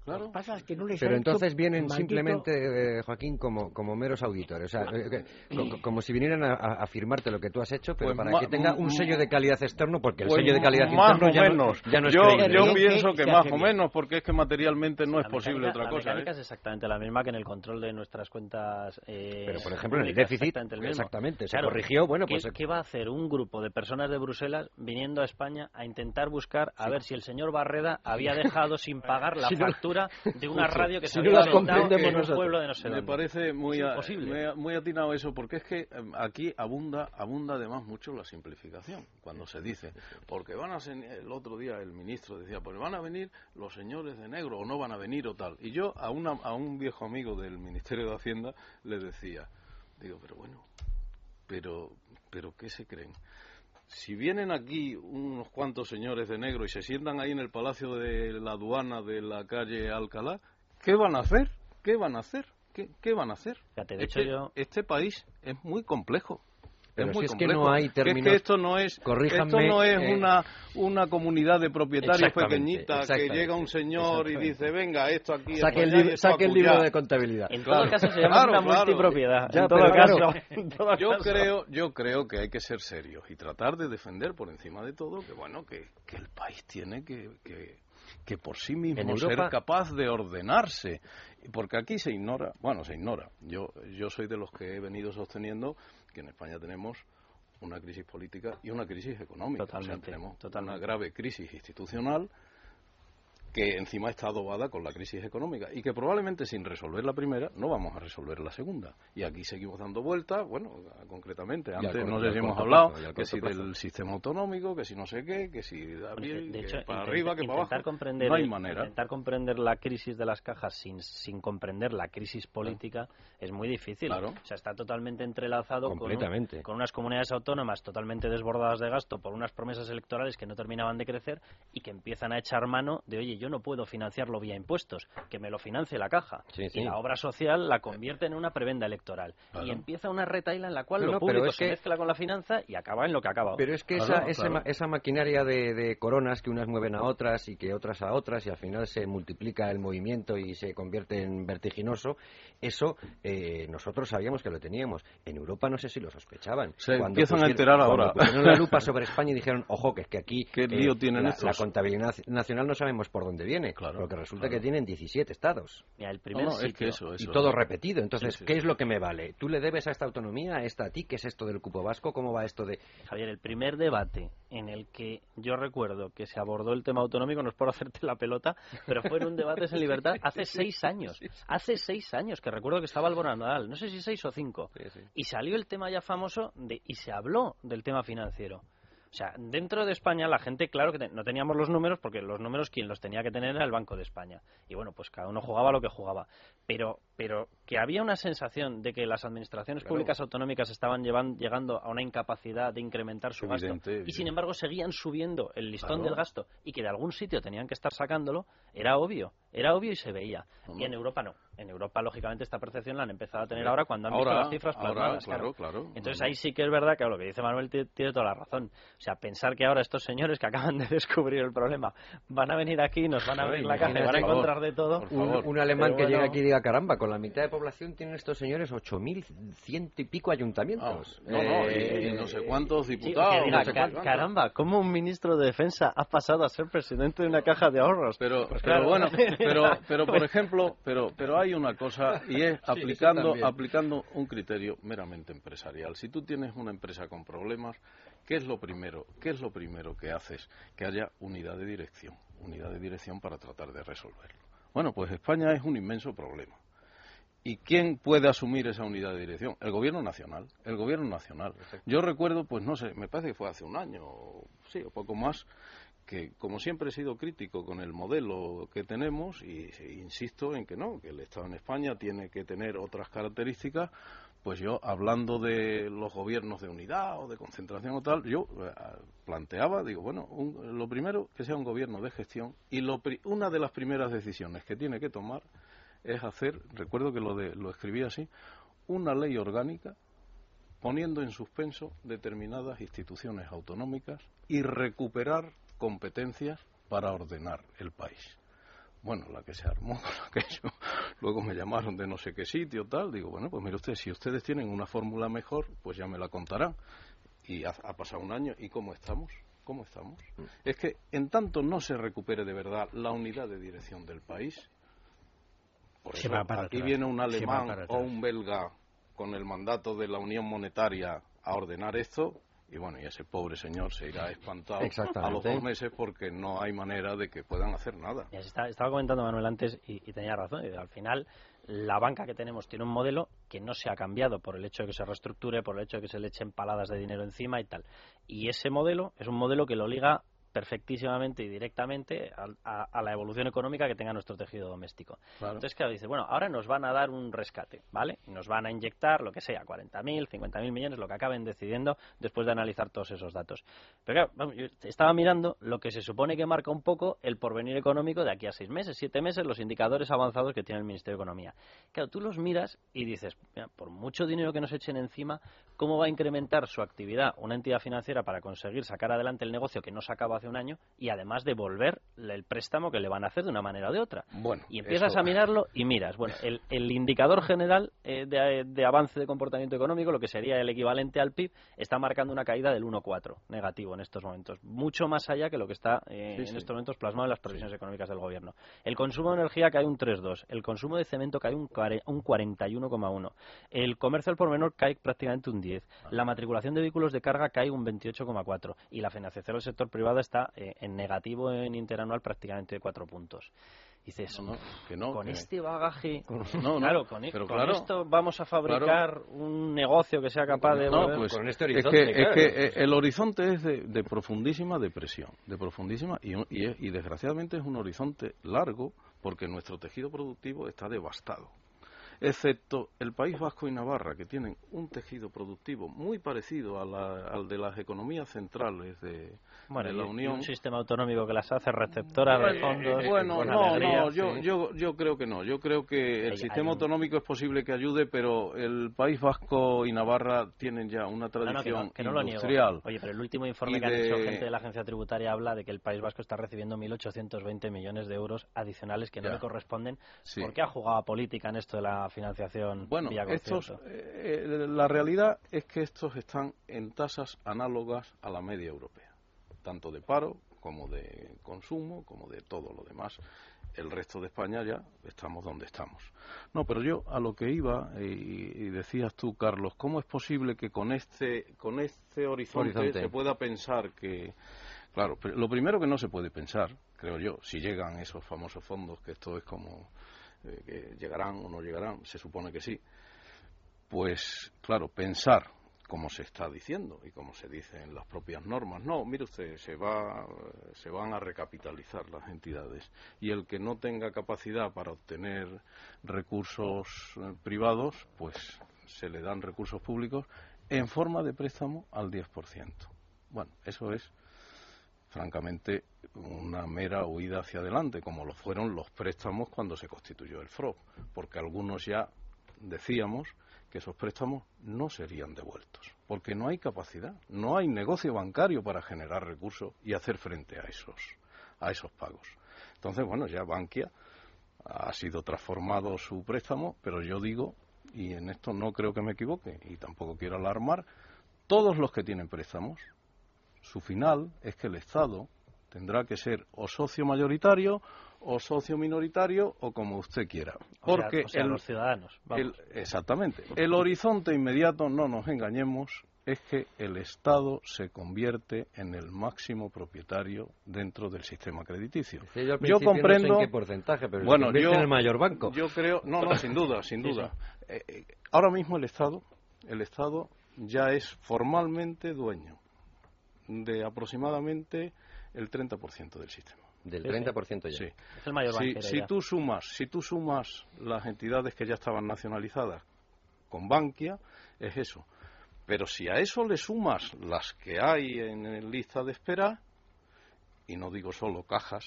Lo Claro. que pasa es que no les Pero entonces vienen maldito- simplemente, eh, Joaquín, como, como meros auditores. O sea, eh, que- co- como, si vinieran a, a- firmarte lo que tú has hecho, pero Pues para que tenga un sello de calidad externo, porque el Pues sello de calidad más interno o ya, menos. no, ya no es yo, creíble, yo pienso que más o menos, porque es que materialmente no es La posible mecánica- otra la cosa. mecánica ¿eh? es exactamente la misma que en el control de nuestras cuentas. eh, Pero, por ejemplo, en el déficit, exactamente el mismo. exactamente, se Claro, corrigió, bueno, ¿qué- pues... ¿Qué va a hacer un grupo de personas de Bruselas viniendo a España a intentar buscar a ver si el señor Barreda había dejado sin pagar la Si de una radio que Si se no había comprendemos en un nosotros. pueblo de no sé Me dónde? parece muy, Es a- muy, muy atinado eso, porque es que eh, aquí abunda, abunda además mucho la simplificación. Cuando se dice, porque van a ser, el otro día el ministro decía, pues van a venir los señores de negro o no van a venir o tal. Y yo a, una, a un viejo amigo del Ministerio de Hacienda le decía, digo, pero bueno, pero, pero ¿qué se creen? Si vienen aquí unos cuantos señores de negro y se sientan ahí en el Palacio de la Aduana de la calle Alcalá, ¿qué van a hacer? ¿Qué van a hacer? ¿Qué, qué van a hacer? Fíjate, de Es hecho, que yo- Este país es muy complejo. Pero es si es que no hay es términos- que esto no es, esto no es eh, una, una comunidad de propietarios pequeñita que llega un señor y dice, venga, esto aquí, Saque el, saque el acullá". libro de contabilidad. En Claro. todo caso se llama Claro, una claro. multipropiedad. Ya, en todo caso, claro. en todo Yo caso. creo, yo creo que hay que ser serios y tratar de defender por encima de todo que bueno que, que el país tiene que, que, que por sí mismo ser capaz de ordenarse porque aquí se ignora bueno se ignora yo yo soy de los que he venido sosteniendo que en España tenemos una crisis política y una crisis económica O sea, Totalmente, tenemos totalmente. una grave crisis institucional que encima está adobada con la crisis económica y que probablemente sin resolver la primera no vamos a resolver la segunda. Y aquí seguimos dando vueltas, bueno, concretamente, antes corto- no sé si hemos corto hablado, plazo, que corto si plazo. del sistema autonómico, que si no sé qué, que si da bien, de que hecho, para arriba, que para abajo, comprender no hay manera. Intentar comprender la crisis de las cajas sin, sin comprender la crisis política es muy difícil. Claro. O sea, está totalmente entrelazado con un- Completamente. con, unas comunidades autónomas totalmente desbordadas de gasto por unas promesas electorales que no terminaban de crecer y que empiezan a echar mano de, oye, yo no puedo financiarlo vía impuestos, que me lo financie la caja. Sí, sí. Y la obra social la convierte en una prebenda electoral. Claro. Y empieza una retaila en la cual No, lo público es se que- mezcla con la finanza y acaba en lo que acaba. Pero es que Claro, esa, esa, claro. ma- esa maquinaria de, de coronas que unas mueven a otras y que otras a otras y al final se multiplica el movimiento y se convierte en vertiginoso, eso eh, nosotros sabíamos que lo teníamos. En Europa no sé si lo sospechaban. Se empiezan a enterar cuando ahora. pusieron la lupa sobre España y dijeron, ojo, que es que aquí ¿Qué lío tienen la, la contabilidad nacional no sabemos por dónde viene, Claro, porque resulta claro. que tienen 17 estados. Mira, el primer No, no, es sitio- que eso, Y todo repetido. Entonces, Sí, sí, ¿qué sí. es lo que me vale? ¿Tú le debes a esta autonomía, a esta a ti? ¿Qué es esto del cupo vasco? ¿Cómo va esto de...? Javier, el primer debate en el que yo recuerdo que se abordó el tema autonómico, no es por hacerte la pelota, pero fue en un debate en libertad hace seis años. Hace seis años, que recuerdo que estaba Álvaro Nadal, no sé si seis o cinco. Y salió el tema ya famoso de, y se habló del tema financiero. O sea, dentro de España la gente, claro que no teníamos los números, porque los números quien los tenía que tener era el Banco de España. Y bueno, pues cada uno jugaba lo que jugaba. Pero, pero que había una sensación de que las administraciones Claro. públicas autonómicas estaban llevan- llegando a una incapacidad de incrementar su Evidente, gasto. Y sin embargo seguían subiendo el listón Claro. del gasto y que de algún sitio tenían que estar sacándolo, era obvio. Era obvio y se veía. No, Y en Europa no. En Europa, lógicamente, esta percepción la han empezado a tener ahora cuando han Ahora, visto las cifras ahora, plasmadas. claro, claro. Entonces No, no. ahí sí que es verdad que lo que dice Manuel ti- tiene toda la razón. O sea, pensar que ahora estos señores que acaban de descubrir el problema van a venir aquí, nos van a abrir la caja y van a encontrar de todo. Un, alemán Pero que bueno. llega aquí y diga, caramba, con la mitad de población tienen estos señores 8.100 y pico Ah, ayuntamientos. no, no, y- Eh, y, no sé cuántos Sí, diputados. que diga, no sé "Ca- cuántos". caramba, ¿cómo un ministro de defensa ha pasado a ser presidente de una caja de ahorros? Pero, Pues pero claro. bueno, pero, pero por ejemplo, pero, pero hay una cosa y es aplicando, también. aplicando un criterio meramente empresarial. Si tú tienes una empresa con problemas, ¿qué es lo primero? ¿Qué es lo primero que haces? Que haya unidad de dirección, unidad de dirección para tratar de resolverlo. Bueno, pues España es un inmenso problema. ¿Y quién puede asumir esa unidad de dirección? El gobierno nacional. El gobierno nacional. Yo recuerdo, pues no sé, me parece que fue hace un año, o- sí, o poco más, que como siempre he sido crítico con el modelo que tenemos, y e insisto en que no, que el Estado en España tiene que tener otras características, pues yo, hablando de los gobiernos de unidad o de concentración o tal, yo eh, planteaba, digo, bueno, lo primero que sea un gobierno de gestión y lo, una de las primeras decisiones que tiene que tomar es hacer, recuerdo que lo, de, lo escribí así, una ley orgánica poniendo en suspenso determinadas instituciones autonómicas y recuperar competencias para ordenar el país bueno, la que se armó con aquello, luego me llamaron de no sé qué sitio, tal, digo, bueno, pues mire usted, si ustedes tienen una fórmula mejor, pues ya me la contarán. Y ha, pasado un año, ¿y cómo estamos? ¿Cómo estamos? Mm. Es que en tanto no se recupere de verdad la unidad de dirección del país, por eso aquí viene un alemán o un belga con el mandato de la Unión Monetaria a ordenar esto, y bueno, y ese pobre señor se irá espantado a los dos meses porque no hay manera de que puedan hacer nada. estaba comentando Manuel antes y, tenía razón. Al final, la banca que tenemos tiene un modelo que no se ha cambiado por el hecho de que se reestructure, por el hecho de que se le echen paladas de dinero encima y tal. Y ese modelo es un modelo que lo liga perfectísimamente y directamente a, la evolución económica que tenga nuestro tejido doméstico. Entonces, claro, dice, bueno, ahora nos van a dar un rescate, ¿vale? Nos van a inyectar lo que sea, 40.000, 50.000 millones, lo que acaben decidiendo después de analizar todos esos datos. Pero claro, yo estaba mirando lo que se supone que marca un poco el porvenir económico de aquí a seis meses, siete meses, los indicadores avanzados que tiene el Ministerio de Economía. Claro, tú los miras y dices, por mucho dinero que nos echen encima, ¿cómo va a incrementar su actividad una entidad financiera para conseguir sacar adelante el negocio que no se acaba hace un año y además devolver el préstamo que le van a hacer de una manera o de otra. Bueno, y empiezas a mirarlo y miras, bueno, el, el indicador general eh, de, de, avance de comportamiento económico, lo que sería el equivalente al PIB, está marcando una caída del 1,4 negativo en estos momentos, mucho más allá que lo que está eh, en estos momentos plasmado en las previsiones económicas del gobierno. El consumo de energía cae un 3,2, el consumo de cemento cae un, un 41,1, el comercio al por menor cae prácticamente un 10, la matriculación de vehículos de carga cae un 28,4 y la financiación del sector privado está eh, en negativo en interanual prácticamente de cuatro puntos. Dices, no, que no, con este bagaje, no, claro, con, e- esto vamos a fabricar un negocio que sea capaz de... No, pues, con este horizonte, es que, es que eh, el horizonte es de, profundísima depresión, de profundísima, y, y desgraciadamente es un horizonte largo porque nuestro tejido productivo está devastado excepto el País Vasco y Navarra, que tienen un tejido productivo muy parecido al de las economías centrales de, la Unión. un sistema autonómico que las hace receptoras de fondos. Bueno, no, no, yo, yo, yo creo que no. Yo creo que el sistema autonómico es posible que ayude, pero el País Vasco y Navarra tienen ya una tradición industrial. Oye, pero el último informe que ha hecho gente de la agencia tributaria habla de que el País Vasco está recibiendo 1.820 millones de euros adicionales que no le corresponden porque ha jugado a política en esto de la financiación bueno, estos, eh, la realidad es que estos están en tasas análogas a la media europea, tanto de paro como de consumo, como de todo lo demás. El resto de España ya estamos donde estamos. No, pero yo a lo que iba, y, decías tú, Carlos, ¿cómo es posible que con este, con este horizonte, se pueda pensar que... Claro, lo primero que no se puede pensar, creo yo, si llegan esos famosos fondos, que esto es como eh, que llegarán o no llegarán, se supone que sí, pues claro, pensar como se está diciendo y como se dice en las propias normas. No, mire usted, se, va, se van a recapitalizar las entidades y el que no tenga capacidad para obtener recursos eh, privados, pues se le dan recursos públicos en forma de préstamo al 10%. Bueno, eso es francamente una mera huida hacia adelante, como lo fueron los préstamos cuando se constituyó el FROB, porque algunos ya decíamos que esos préstamos no serían devueltos, porque no hay capacidad, no hay negocio bancario para generar recursos y hacer frente a esos, a esos pagos. Entonces, bueno, ya Bankia ha sido transformado su préstamo, pero yo digo, y en esto no creo que me equivoque, y tampoco quiero alarmar, todos los que tienen préstamos su final es que el Estado tendrá que ser o socio mayoritario o socio minoritario o como usted quiera. Porque los ciudadanos. exactamente. El horizonte inmediato, no nos engañemos, es que el Estado se convierte en el máximo propietario dentro del sistema crediticio. yo, comprendo qué porcentaje, pero bueno, yo, en el mayor banco. Yo creo, no, no, sin duda, sin duda. Eh, eh, ahora mismo el Estado, el Estado ya es formalmente dueño de aproximadamente el 30% del sistema. Del 30% ya. Sí. Es el mayor si, si tú sumas, si tú sumas las entidades que ya estaban nacionalizadas con Bankia, es eso. Pero si a eso le sumas las que hay en lista de espera, y no digo solo cajas,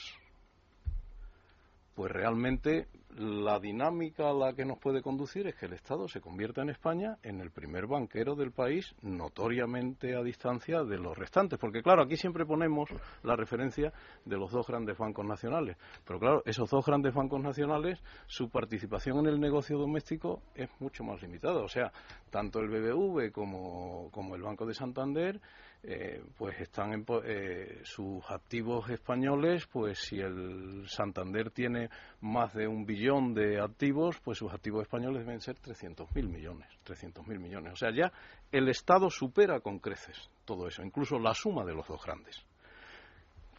pues realmente la dinámica a la que nos puede conducir es que el Estado se convierta en España en el primer banquero del país, notoriamente a distancia de los restantes. Porque, claro, aquí siempre ponemos la referencia de los dos grandes bancos nacionales. Pero, claro, esos dos grandes bancos nacionales, su participación en el negocio doméstico es mucho más limitada. O sea, tanto el BBV como, como el Banco de Santander eh, pues están en, eh, sus activos españoles, pues si el Santander tiene más de un billón de activos, pues sus activos españoles deben ser 300.000 millones, 300.000 millones. O sea, ya el Estado supera con creces todo eso, incluso la suma de los dos grandes.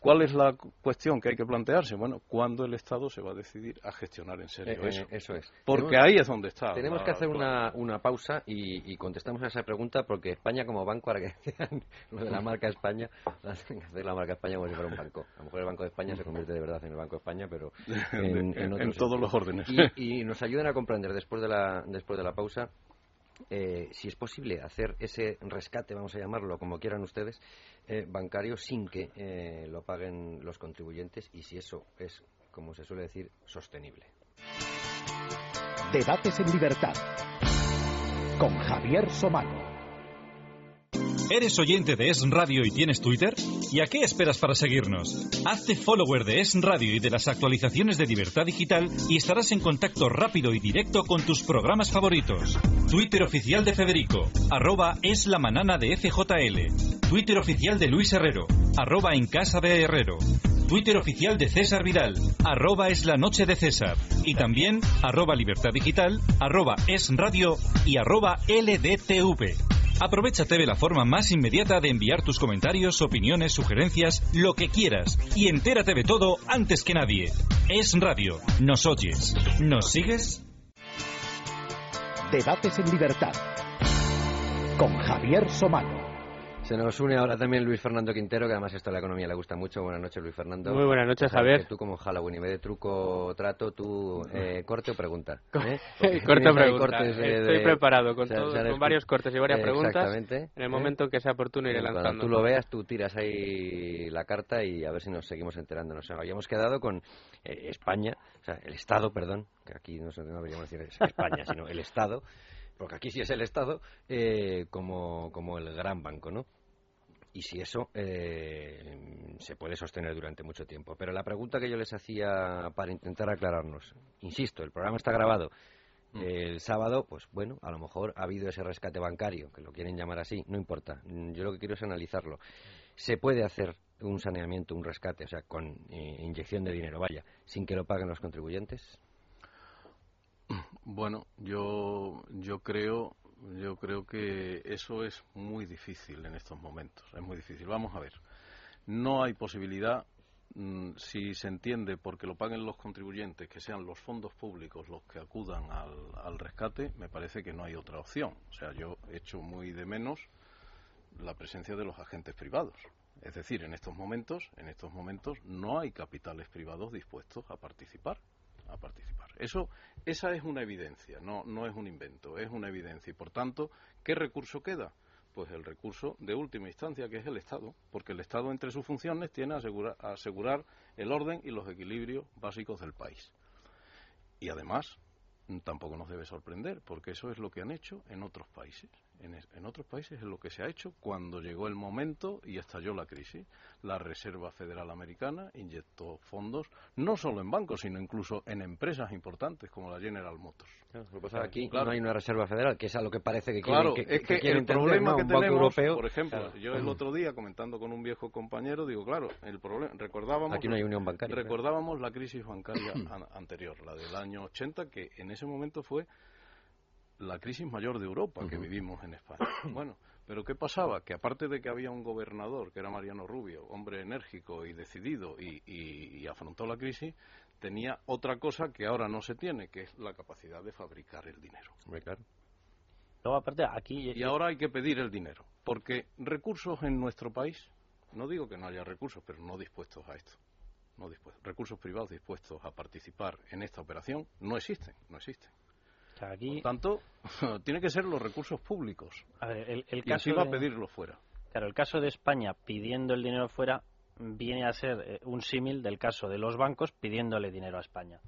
¿Cuál es la cuestión que hay que plantearse? Bueno, ¿cuándo el Estado se va a decidir a gestionar en serio eh, eso? Eh, eso es. Porque ahí es donde está. Tenemos que hacer una, una, pausa y, y, contestamos a esa pregunta porque España como banco, ahora que decían lo de la marca España, hacer la marca España como si fuera un banco. A lo mejor el Banco de España se convierte de verdad en el Banco de España, pero en, en, en todos los órdenes. Y, y, nos ayudan a comprender después de la, después de la pausa eh, si es posible hacer ese rescate, vamos a llamarlo como quieran ustedes, eh, bancario sin que eh, lo paguen los contribuyentes y si eso es, como se suele decir, sostenible. Debates en libertad con Javier Somano. ¿Eres oyente de Es Radio y tienes Twitter? ¿Y a qué esperas para seguirnos? Hazte follower de Es Radio y de las actualizaciones de Libertad Digital y estarás en contacto rápido y directo con tus programas favoritos. Twitter oficial de Federico, arroba es la manana de FJL. Twitter oficial de Luis Herrero, arroba en casa de Herrero. Twitter oficial de César Vidal, arroba es la noche de César. Y también arroba libertad digital, arroba es radio y arroba LDTV. Aprovechate de la forma más inmediata de enviar tus comentarios, opiniones, sugerencias, lo que quieras. Y entérate de todo antes que nadie. Es Radio. ¿Nos oyes? ¿Nos sigues? Debates en libertad. Con Javier Somano. Se nos une ahora también Luis Fernando Quintero, que además esto a la economía le gusta mucho. Buenas noches, Luis Fernando. Muy buenas noches, Javier. Tú como Halloween, y vez de truco o trato, tú eh, corte o pregunta. ¿eh? corte o pregunta. De, Estoy de... preparado con, todo, con varios cortes y varias eh, preguntas. Exactamente. En el momento en que sea oportuno iré Cuando lanzando. tú lo veas, tú tiras ahí la carta y a ver si nos seguimos enterando. Nos habíamos quedado con eh, España, o sea, el Estado, perdón, que aquí no, no deberíamos decir España, sino el Estado, porque aquí sí es el Estado, eh, como, como el gran banco, ¿no? Y si eso eh, se puede sostener durante mucho tiempo. Pero la pregunta que yo les hacía para intentar aclararnos, insisto, el programa está grabado el sábado, pues bueno, a lo mejor ha habido ese rescate bancario, que lo quieren llamar así, no importa. Yo lo que quiero es analizarlo. Se puede hacer un saneamiento, un rescate, o sea, con eh, inyección de dinero, vaya, sin que lo paguen los contribuyentes. Bueno, yo, yo creo yo creo que eso es muy difícil en estos momentos. Es muy difícil. Vamos a ver. No hay posibilidad, mmm, si se entiende porque lo paguen los contribuyentes, que sean los fondos públicos los que acudan al, al rescate, me parece que no hay otra opción. O sea, yo echo muy de menos la presencia de los agentes privados. Es decir, en estos momentos, en estos momentos no hay capitales privados dispuestos a participar a participar. Eso, esa es una evidencia, no, no es un invento, es una evidencia. Y por tanto, ¿qué recurso queda? Pues el recurso de última instancia, que es el Estado, porque el Estado entre sus funciones tiene asegurar, asegurar el orden y los equilibrios básicos del país. Y además, tampoco nos debe sorprender, porque eso es lo que han hecho en otros países. En, en, otros países es lo que se ha hecho cuando llegó el momento y estalló la crisis. La Reserva Federal Americana inyectó fondos no solo en bancos, sino incluso en empresas importantes como la General Motors. Claro, lo que pasa aquí claro. no hay una Reserva Federal, que es a lo que parece que claro, quieren, que, es que, el problema ¿no? que tenemos, europeo. por ejemplo, claro. yo el otro día comentando con un viejo compañero, digo, claro, el problema, recordábamos... Aquí no hay unión bancaria. Recordábamos la crisis bancaria an anterior, la del año 80, que en ese momento fue la crisis mayor de Europa uh -huh. que vivimos en España. Bueno, pero ¿qué pasaba? Que aparte de que había un gobernador, que era Mariano Rubio, hombre enérgico y decidido y, y, y, afrontó la crisis, tenía otra cosa que ahora no se tiene, que es la capacidad de fabricar el dinero. Claro. Luego, aparte, aquí... Y ahora hay que pedir el dinero, porque recursos en nuestro país, no digo que no haya recursos, pero no dispuestos a esto. No dispuestos. Recursos privados dispuestos a participar en esta operación no existen, no existen. Aquí... Por tanto, tiene que ser los recursos públicos. A ver, el, el y caso encima de- pedirlo fuera. Claro, el caso de España pidiendo el dinero fuera viene a ser eh, un símil del caso de los bancos pidiéndole dinero a España.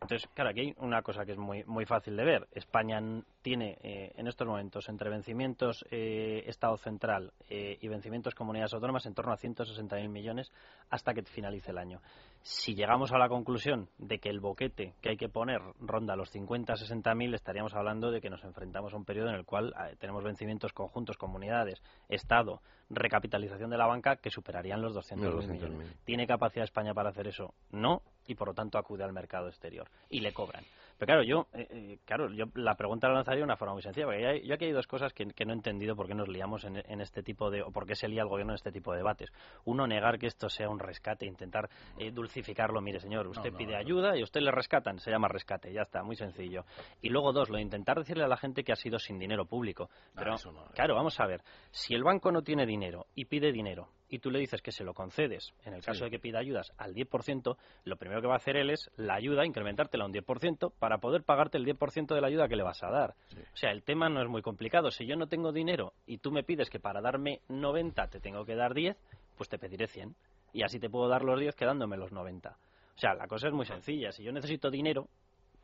Entonces, claro, aquí hay una cosa que es muy, muy fácil de ver. España tiene eh, en estos momentos entre vencimientos eh, Estado central eh, y vencimientos comunidades autónomas en torno a 160.000 millones hasta que finalice el año. Si llegamos a la conclusión de que el boquete que hay que poner ronda los 50-60.000, estaríamos hablando de que nos enfrentamos a un periodo en el cual eh, tenemos vencimientos conjuntos, comunidades, Estado, recapitalización de la banca que superarían los 200.000 Los 200.000. millones. ¿Tiene capacidad España para hacer eso? No, y por lo tanto acude al mercado exterior y le cobran. Pero claro, yo, eh, eh, claro, yo la pregunta la lanzaría de una forma muy sencilla, porque hay- yo aquí hay dos cosas que, que no he entendido por qué nos liamos en, en este tipo de, o por qué se lía el gobierno en este tipo de debates. Uno, negar que esto sea un rescate, intentar eh, dulcificarlo. Mire, señor, usted no, pide no. ayuda y usted le rescatan, se llama rescate, ya está, muy sencillo. Y luego dos, lo de intentar decirle a la gente que ha sido sin dinero público. Pero, eso no, claro, vamos a ver, si el banco no tiene dinero y pide dinero y tú le dices que se lo concedes, en el caso Sí. de que pida ayudas al 10%, lo primero que va a hacer él es la ayuda, incrementártela un 10% para poder pagarte el 10% de la ayuda que le vas a dar. O sea, el tema no es muy complicado. Si yo no tengo dinero y tú me pides que para darme 90 te tengo que dar 10, pues te pediré 100. Y así te puedo dar los 10 quedándome los 90. O sea, la cosa es muy sencilla. Si yo necesito dinero,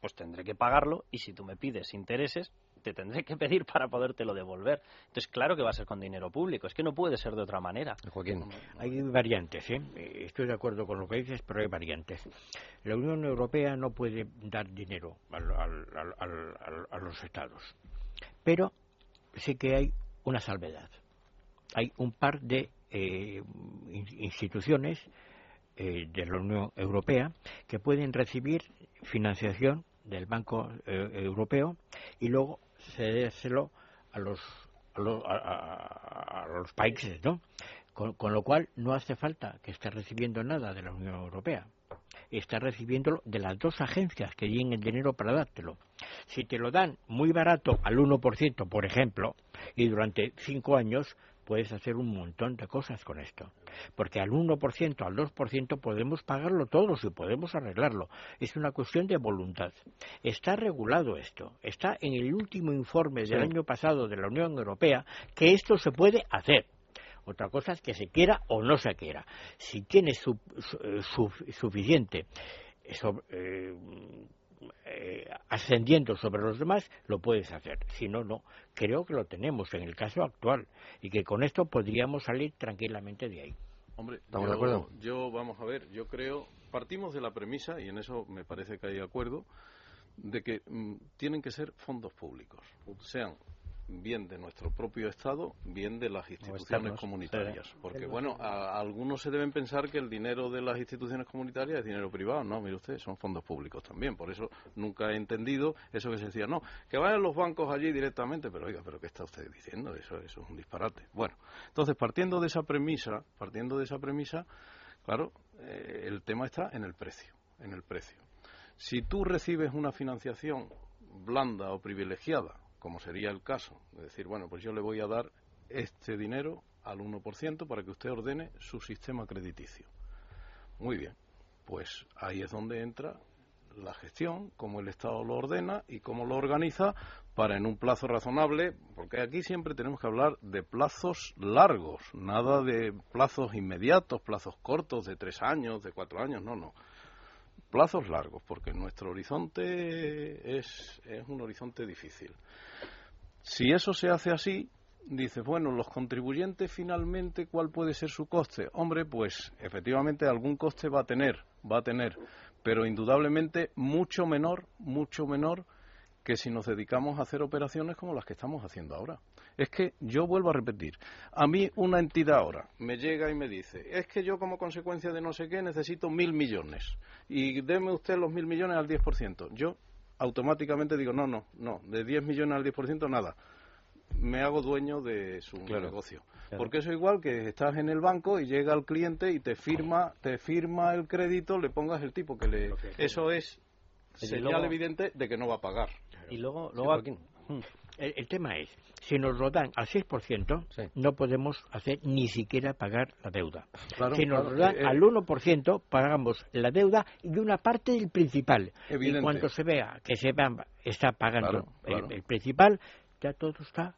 pues tendré que pagarlo y si tú me pides intereses, te tendré que pedir para podértelo devolver. Entonces, claro que va a ser con dinero público. Es que no puede ser de otra manera. Joaquín. Hay variantes, ¿eh? Eh, Estoy de acuerdo con lo que dices, pero hay variantes. La Unión Europea no puede dar dinero al- al- al- al- al- a los estados, pero sí que hay una salvedad. Hay un par de eh, in- instituciones eh, de la Unión Europea que pueden recibir financiación del Banco eh, Europeo y luego cedérselo a los a los, a- los países, ¿no? Con, con lo cual no hace falta que esté recibiendo nada de la Unión Europea. Está recibiéndolo de las dos agencias que tienen el dinero para dártelo. Si te lo dan muy barato al 1%, por ejemplo, y durante cinco años, puedes hacer un montón de cosas con esto. Porque al 1%, al 2% podemos pagarlo todos y podemos arreglarlo. Es una cuestión de voluntad. Está regulado esto. Está en el último informe del año pasado de la Unión Europea que esto se puede hacer. Otra cosa es que se quiera o no se quiera. Si tienes su- su- eh, su- suficiente sobre- eh, eh, ascendiendo sobre los demás, lo puedes hacer. Si no, no. Creo que lo tenemos en el caso actual y que con esto podríamos salir tranquilamente de ahí. Hombre, ¿Estamos yo, de acuerdo? Yo, vamos a ver, yo creo, partimos de la premisa, y en eso me parece que hay acuerdo, de que mm, tienen que ser fondos públicos, sean bien de nuestro propio Estado, bien de las instituciones comunitarias. sí. Porque, bueno, a, a algunos se deben pensar que el dinero de las instituciones comunitarias es dinero privado. No, mire usted, son fondos públicos también. Por eso nunca he entendido eso que se decía, no, que vayan los bancos allí directamente. Pero, oiga, ¿pero qué está usted diciendo? Eso, eso es un disparate. Bueno, entonces, partiendo de esa premisa, partiendo de esa premisa, claro, eh, el tema está en el precio, en el precio. Si tú recibes una financiación blanda o privilegiada, como sería el caso, de decir, bueno, pues yo le voy a dar este dinero al 1% para que usted ordene su sistema crediticio. Muy bien, pues ahí es donde entra la gestión, cómo el Estado lo ordena y cómo lo organiza para en un plazo razonable, porque aquí siempre tenemos que hablar de plazos largos, nada de plazos inmediatos, plazos cortos de tres años, de cuatro años, no, no. Plazos largos, porque nuestro horizonte es, es un horizonte difícil. Si eso se hace así, dices, bueno, los contribuyentes finalmente, ¿cuál puede ser su coste? Hombre, pues efectivamente algún coste va a tener, va a tener, pero indudablemente mucho menor, mucho menor que si nos dedicamos a hacer operaciones como las que estamos haciendo ahora. Es que yo vuelvo a repetir, a mí una entidad ahora me llega y me dice, es que yo como consecuencia de no sé qué necesito mil millones y deme usted los mil millones al 10%. Yo automáticamente digo, no, no, no, de 10 millones al 10% nada. Me hago dueño de su Claro. negocio. Claro. Porque eso igual que estás en el banco y llega el cliente y te firma, te firma el crédito, le pongas el tipo que le... Eso es señal luego- evidente de que no va a pagar. Y luego, luego. El, el tema es, si nos lo dan al 6%, Sí. no podemos hacer ni siquiera pagar la deuda. Claro, si nos claro, lo dan eh, eh. al 1%, pagamos la deuda y una parte del principal. Evidente. Y cuando se vea que se va- está pagando Claro, el- claro. El, principal, ya todo está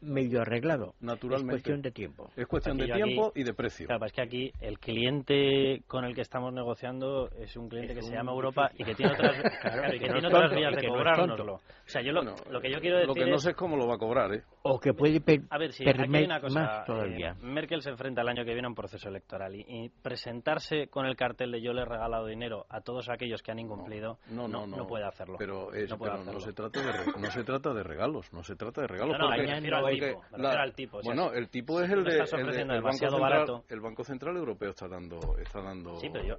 medio arreglado. Naturalmente. Es cuestión de tiempo. Es cuestión de Aquí yo aquí- tiempo y de precio. Claro, es que aquí el cliente con el que estamos negociando es un cliente que se llama Europa y que tiene otras, claro, y que que no tiene otras vías y de cobrárnoslo. O sea, yo lo, Bueno, lo que yo quiero decir Lo que no sé es cómo lo va a cobrar, ¿eh? O que puede per- A ver, sí, aquí hay una cosa. más todavía. eh, Merkel se enfrenta el año que viene a un proceso electoral y, y presentarse con el cartel de yo le he regalado dinero a todos aquellos que han incumplido No, no, no. puede hacerlo. Pero, es- no, puede pero no se trata de no se trata de regalos, no se trata de regalos. Porque- al tipo, la- al tipo, o sea, bueno, el tipo es el de estás el, de- el Banco Central, barato. el Banco Central Europeo está dando está dando Sí, pero yo,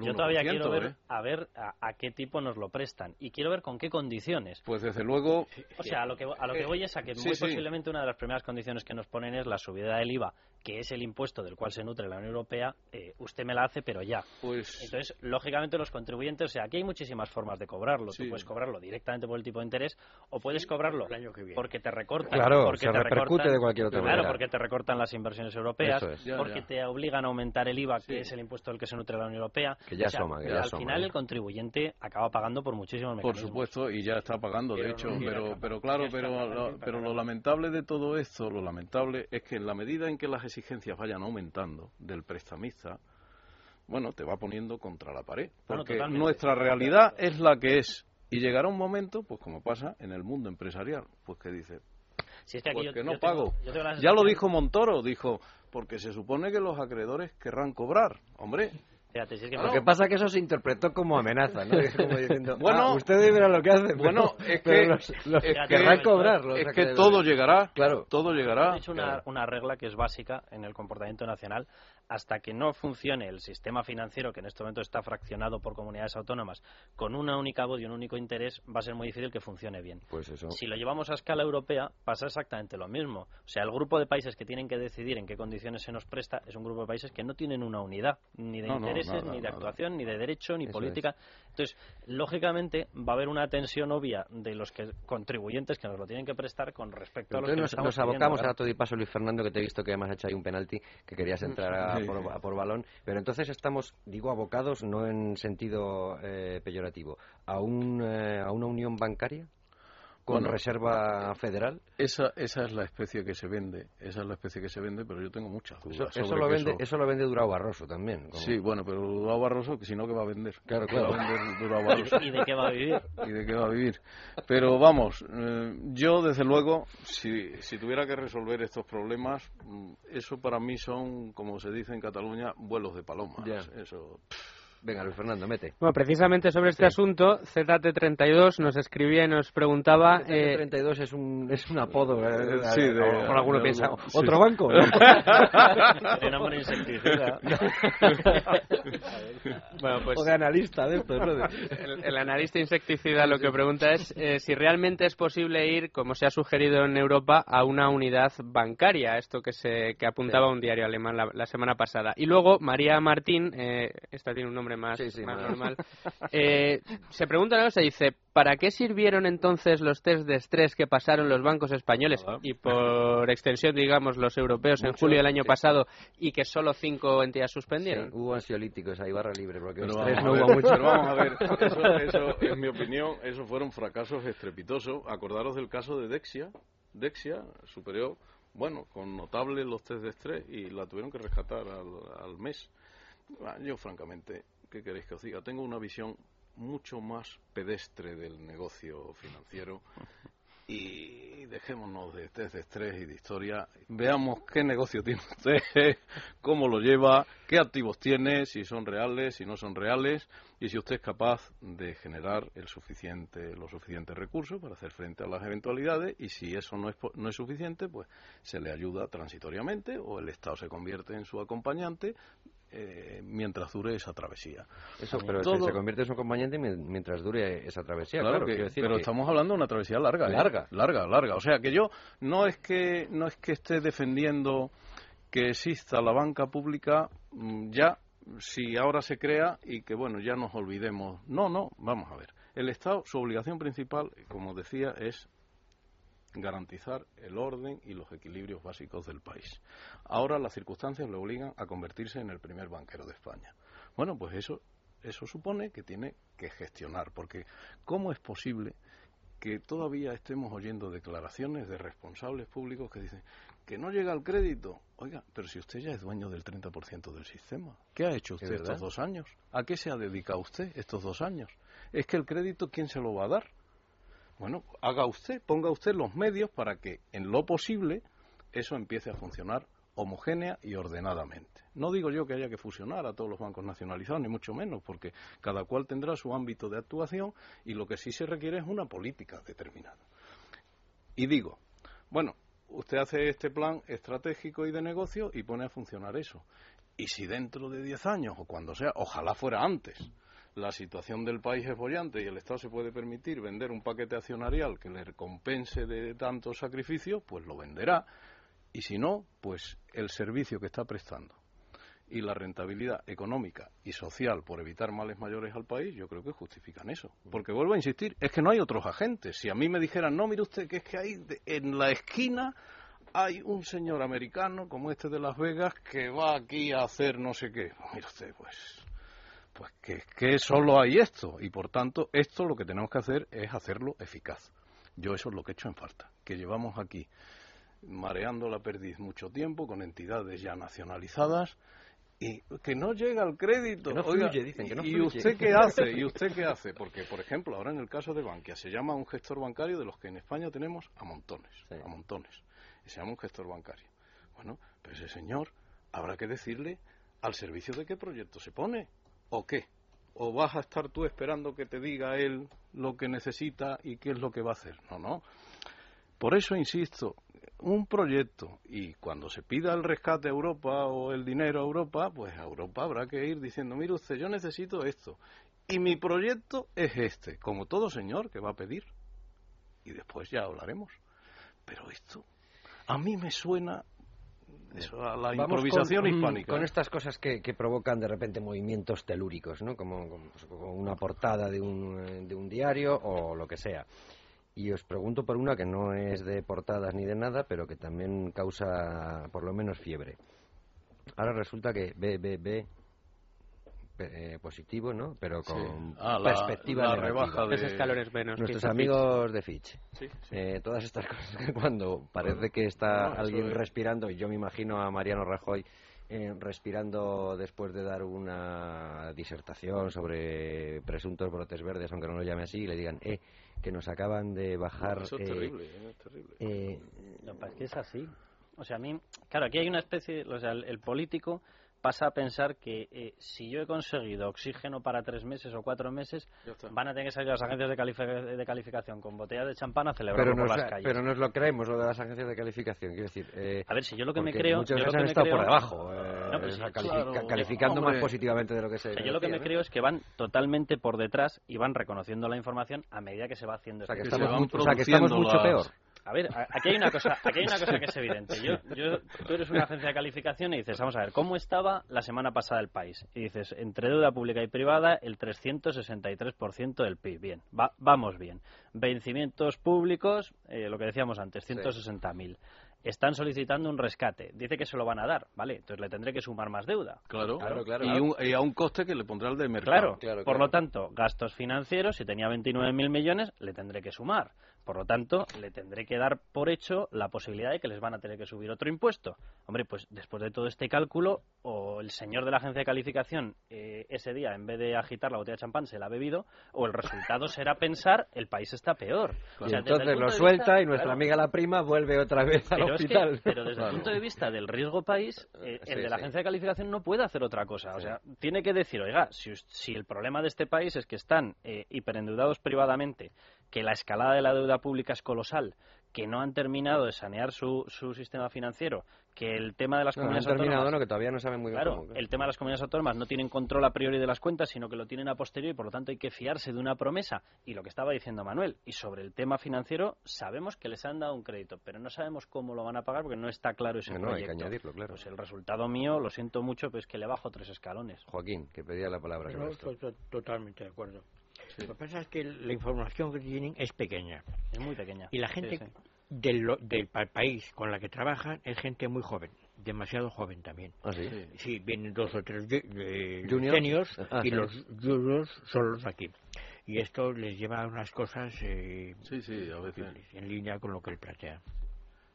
yo- todavía 1%, quiero ver ¿eh? a ver a, a qué tipo nos lo prestan y quiero ver con qué condiciones. Pues desde luego O sea, a lo que, a lo que voy es a que Sí, muy sí. posiblemente una de las primeras condiciones que nos ponen es la subida del IVA, que es el impuesto del cual se nutre la Unión Europea. eh, usted me la hace, pero ya. pues Entonces, lógicamente, los contribuyentes, o sea, aquí hay muchísimas formas de cobrarlo. Sí. Tú puedes cobrarlo directamente por el tipo de interés o puedes cobrarlo el año que viene. porque te recortan. Claro, porque se te repercute recortan- de cualquier otra Claro, manera. porque te recortan las inversiones europeas, Eso es. Ya, porque ya. te obligan a aumentar el IVA, Sí. que es el impuesto del que se nutre la Unión Europea. Que ya O sea, asoma, que ya al asoma, final ¿eh? el contribuyente acaba pagando por muchísimos Por mecanismos. supuesto, y ya está pagando, de Pero hecho, no pero, pero claro, Ya pero, lo, pero lo lamentable de todo esto, lo lamentable es que en la medida en que las exigencias vayan aumentando del prestamista, bueno, te va poniendo contra la pared, Bueno, porque nuestra realidad es la que es. Y llegará un momento, pues como pasa en el mundo empresarial, pues que dice, Si es que aquí pues yo- que yo no tengo- pago. tengo Ya lo dijo Montoro, dijo, porque se supone que los acreedores querrán cobrar. Hombre, Fíjate, si es que Lo que pasa es que eso se interpretó como amenaza, ¿no? Es como diciendo, Bueno, "Ah, ustedes verán lo que hacen. bueno, pero- es que- los, los es querrán que- cobrar. los es que todo llegará, Claro. todo llegará. He hecho una, una regla que es básica en el comportamiento nacional. Hasta que no funcione el sistema financiero, que en este momento está fraccionado por comunidades autónomas, con una única voz y un único interés, va a ser muy difícil que funcione bien. Pues eso. Si lo llevamos a escala europea, pasa exactamente lo mismo. O sea, el grupo de países que tienen que decidir en qué condiciones se nos presta es un grupo de países que no tienen una unidad, ni de No, no, intereses, nada, ni de nada. actuación, ni de derecho, ni Eso política. Entonces, lógicamente, va a haber una tensión obvia de los que, contribuyentes que nos lo tienen que prestar con respecto a los que nos, estamos nos pidiendo, abocamos a todo y paso, Luis Fernando, que te he visto que además has hecho ahí un penalti, que querías entrar a, Sí. por, a por balón. Pero entonces estamos, digo, abocados, no en sentido eh, peyorativo, a, un, eh, a una unión bancaria con Bueno, reserva federal. Esa, esa es la especie que se vende, esa es la especie que se vende, pero yo tengo muchas Eso, dudas eso sobre lo vende, eso lo vende Durao Barroso también. como- Sí, bueno, pero Durao Barroso, que si no, que va a vender? Claro, ¿Qué va a claro. vender Durao Barroso? ¿Y de qué va a vivir? ¿Y de qué va a vivir? Pero vamos, eh, yo desde luego, si, si tuviera que resolver estos problemas, mm, eso para mí son, como se dice en Cataluña, vuelos de palomas. Ya. Eso. Venga, Luis Fernando, mete. Bueno, precisamente sobre este asunto, ZT32 nos escribía y nos preguntaba... eh, 32 es un, es un apodo. eh, Sí, a- de- a lo mejor alguno de piensa, sí. ¿otro banco? De nombre insecticida. bueno, pues o de analista de el, el analista insecticida lo que pregunta es eh, si realmente es posible ir, como se ha sugerido en Europa, a una unidad bancaria, esto que se que apuntaba un diario alemán la, la semana pasada. Y luego María Martín, eh, esta tiene un nombre más, Sí, sí, más más. normal, eh, se pregunta una cosa, dice, ¿para qué sirvieron entonces los test de estrés que pasaron los bancos españoles y por extensión, digamos, los europeos en julio del año sí. pasado y que solo cinco entidades Sí, suspendieron? hubo ansiolíticos ahí, barra libre, porque Pero estrés vamos, no hubo mucho. pero vamos a ver, eso, eso, en mi opinión, esos fueron fracasos estrepitosos. Acordaros del caso de Dexia. Dexia superó, bueno, con notable los test de estrés y la tuvieron que rescatar al, al mes. Yo, francamente, ¿qué queréis que os diga? Tengo una visión mucho más pedestre del negocio financiero y dejémonos de test de estrés y de historia. Veamos qué negocio tiene usted, cómo lo lleva, qué activos tiene, si son reales, si no son reales y si usted es capaz de generar el suficiente, los suficientes recursos para hacer frente a las eventualidades y si eso no es, no es suficiente, pues se le ayuda transitoriamente o el Estado se convierte en su acompañante eh, mientras dure esa travesía. Eso, pero Todo- se, convierte en su acompañante mien- mientras dure esa travesía. Claro, Claro, que- decir pero que- estamos hablando de una travesía larga, ¿eh? Larga. larga, larga. O sea que yo no es que no es que esté defendiendo que exista la banca pública mm, ya si ahora se crea y que bueno ya nos olvidemos. No, no, vamos a ver. El Estado, su obligación principal, como decía, es garantizar el orden y los equilibrios básicos del país. Ahora las circunstancias le obligan a convertirse en el primer banquero de España. Bueno, pues eso, eso supone que tiene que gestionar, porque ¿cómo es posible que todavía estemos oyendo declaraciones de responsables públicos que dicen que no llega el crédito? Oiga, pero si usted ya es dueño del 30% del sistema, ¿qué ha hecho usted estos dos años? ¿A qué se ha dedicado usted estos dos años? Es que el crédito, ¿quién se lo va a dar? Bueno, haga usted, ponga usted los medios para que, en lo posible, eso empiece a funcionar homogénea y ordenadamente. No digo yo que haya que fusionar a todos los bancos nacionalizados, ni mucho menos, porque cada cual tendrá su ámbito de actuación y lo que sí se requiere es una política determinada. Y digo, bueno, usted hace este plan estratégico y de negocio y pone a funcionar eso. Y si dentro de 10 años o cuando sea, ojalá fuera antes, la situación del país es bollante y el Estado se puede permitir vender un paquete accionarial que le recompense de tanto sacrificio, pues lo venderá. Y si no, pues el servicio que está prestando y la rentabilidad económica y social por evitar males mayores al país, yo creo que justifican eso. Porque vuelvo a insistir, es que no hay otros agentes. Si a mí me dijeran, no, mire usted, que es que hay en la esquina hay un señor americano como este de Las Vegas que va aquí a hacer no sé qué. Pues mire usted, pues pues que, que solo hay esto y por tanto esto lo que tenemos que hacer es hacerlo eficaz. Yo eso es lo que he hecho en falta, que llevamos aquí mareando la perdiz mucho tiempo con entidades ya nacionalizadas y que no llega el crédito. ¿Y usted qué hace? ¿Y usted qué hace? Porque, por ejemplo, ahora en el caso de Bankia se llama un gestor bancario de los que en España tenemos a montones, a montones. Y se llama un gestor bancario. Bueno, pero ese señor habrá que decirle al servicio de qué proyecto se pone. ¿O qué? ¿O vas a estar tú esperando que te diga él lo que necesita y qué es lo que va a hacer? No, no. Por eso insisto, un proyecto y cuando se pida el rescate a Europa o el dinero a Europa, pues a Europa habrá que ir diciendo, mire usted, yo necesito esto y mi proyecto es este, como todo señor que va a pedir. Y después ya hablaremos. Pero esto a mí me suena eso, a la improvisación con, hispánica. Con estas cosas que, que, provocan de repente movimientos telúricos, ¿no? Como, como, pues, como, una portada de un, de un diario o lo que sea. Y os pregunto por una que no es de portadas ni de nada, pero que también causa por lo menos fiebre. Ahora resulta que BBB eh, positivo, ¿no? Pero con sí. ah, perspectiva la, negativa. rebaja de... escalones menos. Nuestros amigos de Fitch. Sí, sí. Eh, todas estas cosas que cuando parece que está No, alguien es. respirando, y yo me imagino a Mariano Rajoy eh, respirando después de dar una disertación sobre presuntos brotes verdes, aunque no lo llame así, y le digan, eh, que nos acaban de bajar... Eso es eh, terrible, ¿eh? es terrible. eh, No, es que es así. O sea, a mí, claro, aquí hay una especie, o sea, el, el político pasa a pensar que eh, si yo he conseguido oxígeno para tres meses o cuatro meses, van a tener que salir las agencias de, de calificación con botellas de champán a celebrarlo pero, por las calles. pero nos lo creemos, lo de las agencias de calificación, quiero decir... eh, A ver, si yo lo que me creo... Lo veces han estado creo- por debajo, eh, No, claro. calificando más positivamente de lo que se O sea, yo lo que me ¿no? creo es que van totalmente por detrás y van reconociendo la información a medida que se va haciendo O sea, que este estamos, mucho- o sea, que estamos mucho las- peor. A ver, aquí hay una cosa, aquí hay una cosa que es evidente. Yo, yo, tú eres una agencia de calificación y dices, vamos a ver, ¿cómo estaba la semana pasada el país? Y dices, entre deuda pública y privada, el 363% del PIB. Bien, va- vamos bien. Vencimientos públicos, eh, lo que decíamos antes, 160.000. Están solicitando un rescate. Dice que se lo van a dar, ¿vale? Entonces le tendré que sumar más deuda. Claro, Claro, claro, y, claro. un- y a un coste que le pondrá el de mercado. Claro, claro, por claro. lo tanto, gastos financieros, si tenía 29.000 millones, le tendré que sumar. Por lo tanto, le tendré que dar por hecho la posibilidad de que les van a tener que subir otro impuesto. Hombre, pues después de todo este cálculo, o el señor de la agencia de calificación eh, ese día, en vez de agitar la botella de champán, se la ha bebido, o el resultado será pensar el país está peor. O sea, entonces lo suelta vista- y nuestra claro, amiga la prima vuelve otra vez al pero, es que- hospital. pero desde Claro. el punto de vista del riesgo país, eh, Sí, el de la sí. agencia de calificación no puede hacer otra cosa. O sea, tiene que decir, oiga, si, si el problema de este país es que están eh, hiperendeudados privadamente, que la escalada de la deuda pública es colosal, que no han terminado de sanear su, su sistema financiero, que el tema de las No, no han comunidades terminado, autónomas... no, que todavía no saben muy bien Claro, cómo. el tema de las comunidades autónomas no tienen control a priori de las cuentas, sino que lo tienen a posteriori, y por lo tanto hay que fiarse de una promesa. Y lo que estaba diciendo Manuel, y sobre el tema financiero, sabemos que les han dado un crédito, pero no sabemos cómo lo van a pagar porque no está claro ese No, no, hay que proyecto. añadirlo, claro. Pues el resultado mío, lo siento mucho, pues que le bajo tres escalones. Joaquín, que pedía la palabra totalmente de acuerdo. Lo que pasa es que la información que tienen es pequeña. Es muy pequeña. Y la gente, Sí, sí. del, del pa- país con la que trabajan es gente muy joven, demasiado joven también. ¿Ah, sí? Sí, vienen dos o tres eh, Juniors. seniors Ah, y sí. los juniors son los de aquí. Y esto les lleva a unas cosas eh, Sí, sí, a veces. en línea con lo que él plantea.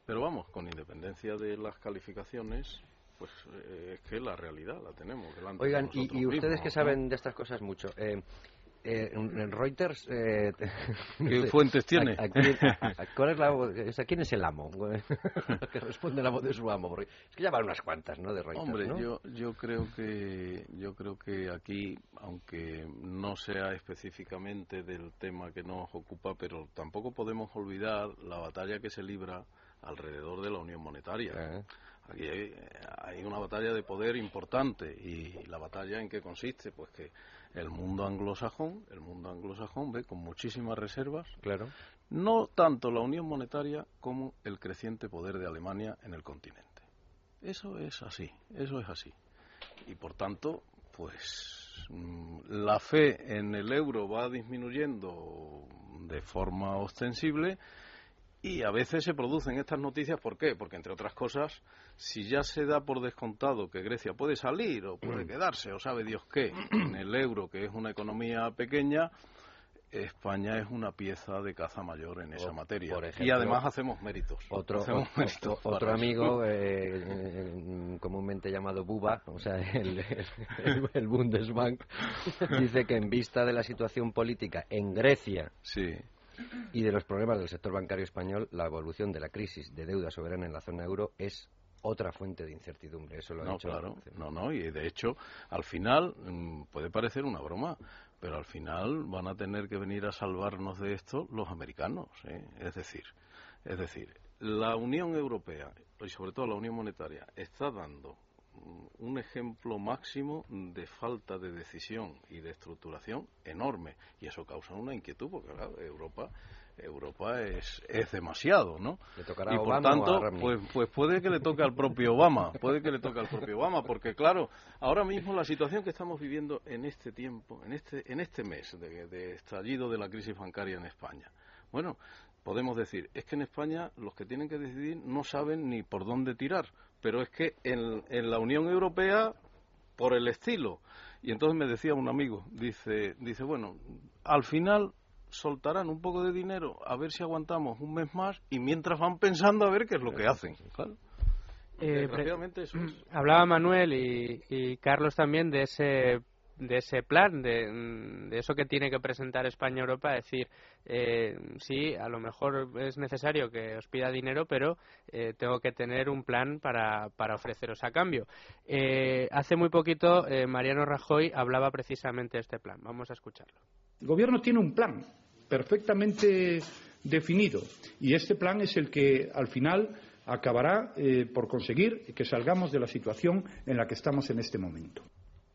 Pero vamos, con independencia de las calificaciones, pues eh, es que la realidad la tenemos delante. de Oigan, nosotros y, y ustedes mismos, que ¿no? saben de estas cosas mucho, eh, eh, en Reuters... Eh, ¿Qué fuentes tiene? ¿A, a quién, a- ¿Cuál es la voz? O sea, ¿Quién es el amo? que responde la voz de su amo. Porque es que ya van unas cuantas, ¿no? De Reuters, Hombre, ¿no? yo, yo creo que yo creo que aquí, aunque no sea específicamente del tema que nos ocupa, pero tampoco podemos olvidar la batalla que se libra alrededor de la unión monetaria. Eh, Aquí hay, hay una batalla de poder importante y la batalla en qué consiste, pues que el mundo anglosajón, el mundo anglosajón ve con muchísimas reservas claro. no tanto la unión monetaria como el creciente poder de Alemania en el continente. Eso es así, eso es así. Y por tanto, pues mm, la fe en el euro va disminuyendo de forma ostensible y a veces se producen estas noticias, ¿por qué? Porque, entre otras cosas, si ya se da por descontado que Grecia puede salir o puede quedarse, o sabe Dios qué, en el euro, que es una economía pequeña, España es una pieza de caza mayor en esa O, materia. y además hacemos méritos. Otro, Hacemos o- méritos o- otro para eso. amigo, eh, eh, comúnmente llamado Buba, o sea, el, el- el Bundesbank, dice que en vista de la situación política en Grecia Sí, y de los problemas del sector bancario español, la evolución de la crisis de deuda soberana en la zona euro es otra fuente de incertidumbre. Eso lo ha no, dicho. claro, no, no, y de hecho, al final, mm, puede parecer una broma, pero al final van a tener que venir a salvarnos de esto los americanos, ¿eh? es decir, es decir, la Unión Europea y sobre todo la Unión Monetaria está dando un ejemplo máximo de falta de decisión y de estructuración enorme. Y eso causa una inquietud porque claro, Europa Europa es, es demasiado, ¿no? Le tocará y por Obama o tanto, a pues, pues puede que le toque al propio Obama, puede que le toque al propio Obama, porque claro, ahora mismo la situación que estamos viviendo en este tiempo, en este, en este mes de, de estallido de la crisis bancaria en España, bueno, podemos decir, es que en España los que tienen que decidir no saben ni por dónde tirar, pero es que en, en la Unión Europea, por el estilo, y entonces me decía un amigo, dice, dice, bueno, al final soltarán un poco de dinero a ver si aguantamos un mes más y mientras van pensando a ver qué es lo que hacen. Claro. Eh, Desgraciadamente eso es. Hablaba Manuel y, y Carlos también de ese de ese plan, de, mm, de eso que tiene que presentar España a Europa, es decir, eh, sí, a lo mejor es necesario que os pida dinero, pero eh, tengo que tener un plan para, para ofreceros a cambio. Eh, hace muy poquito Mariano Rajoy hablaba precisamente de este plan. Vamos a escucharlo. El Gobierno tiene un plan perfectamente definido y este plan es el que al final acabará por conseguir que salgamos de la situación en la que estamos en este momento.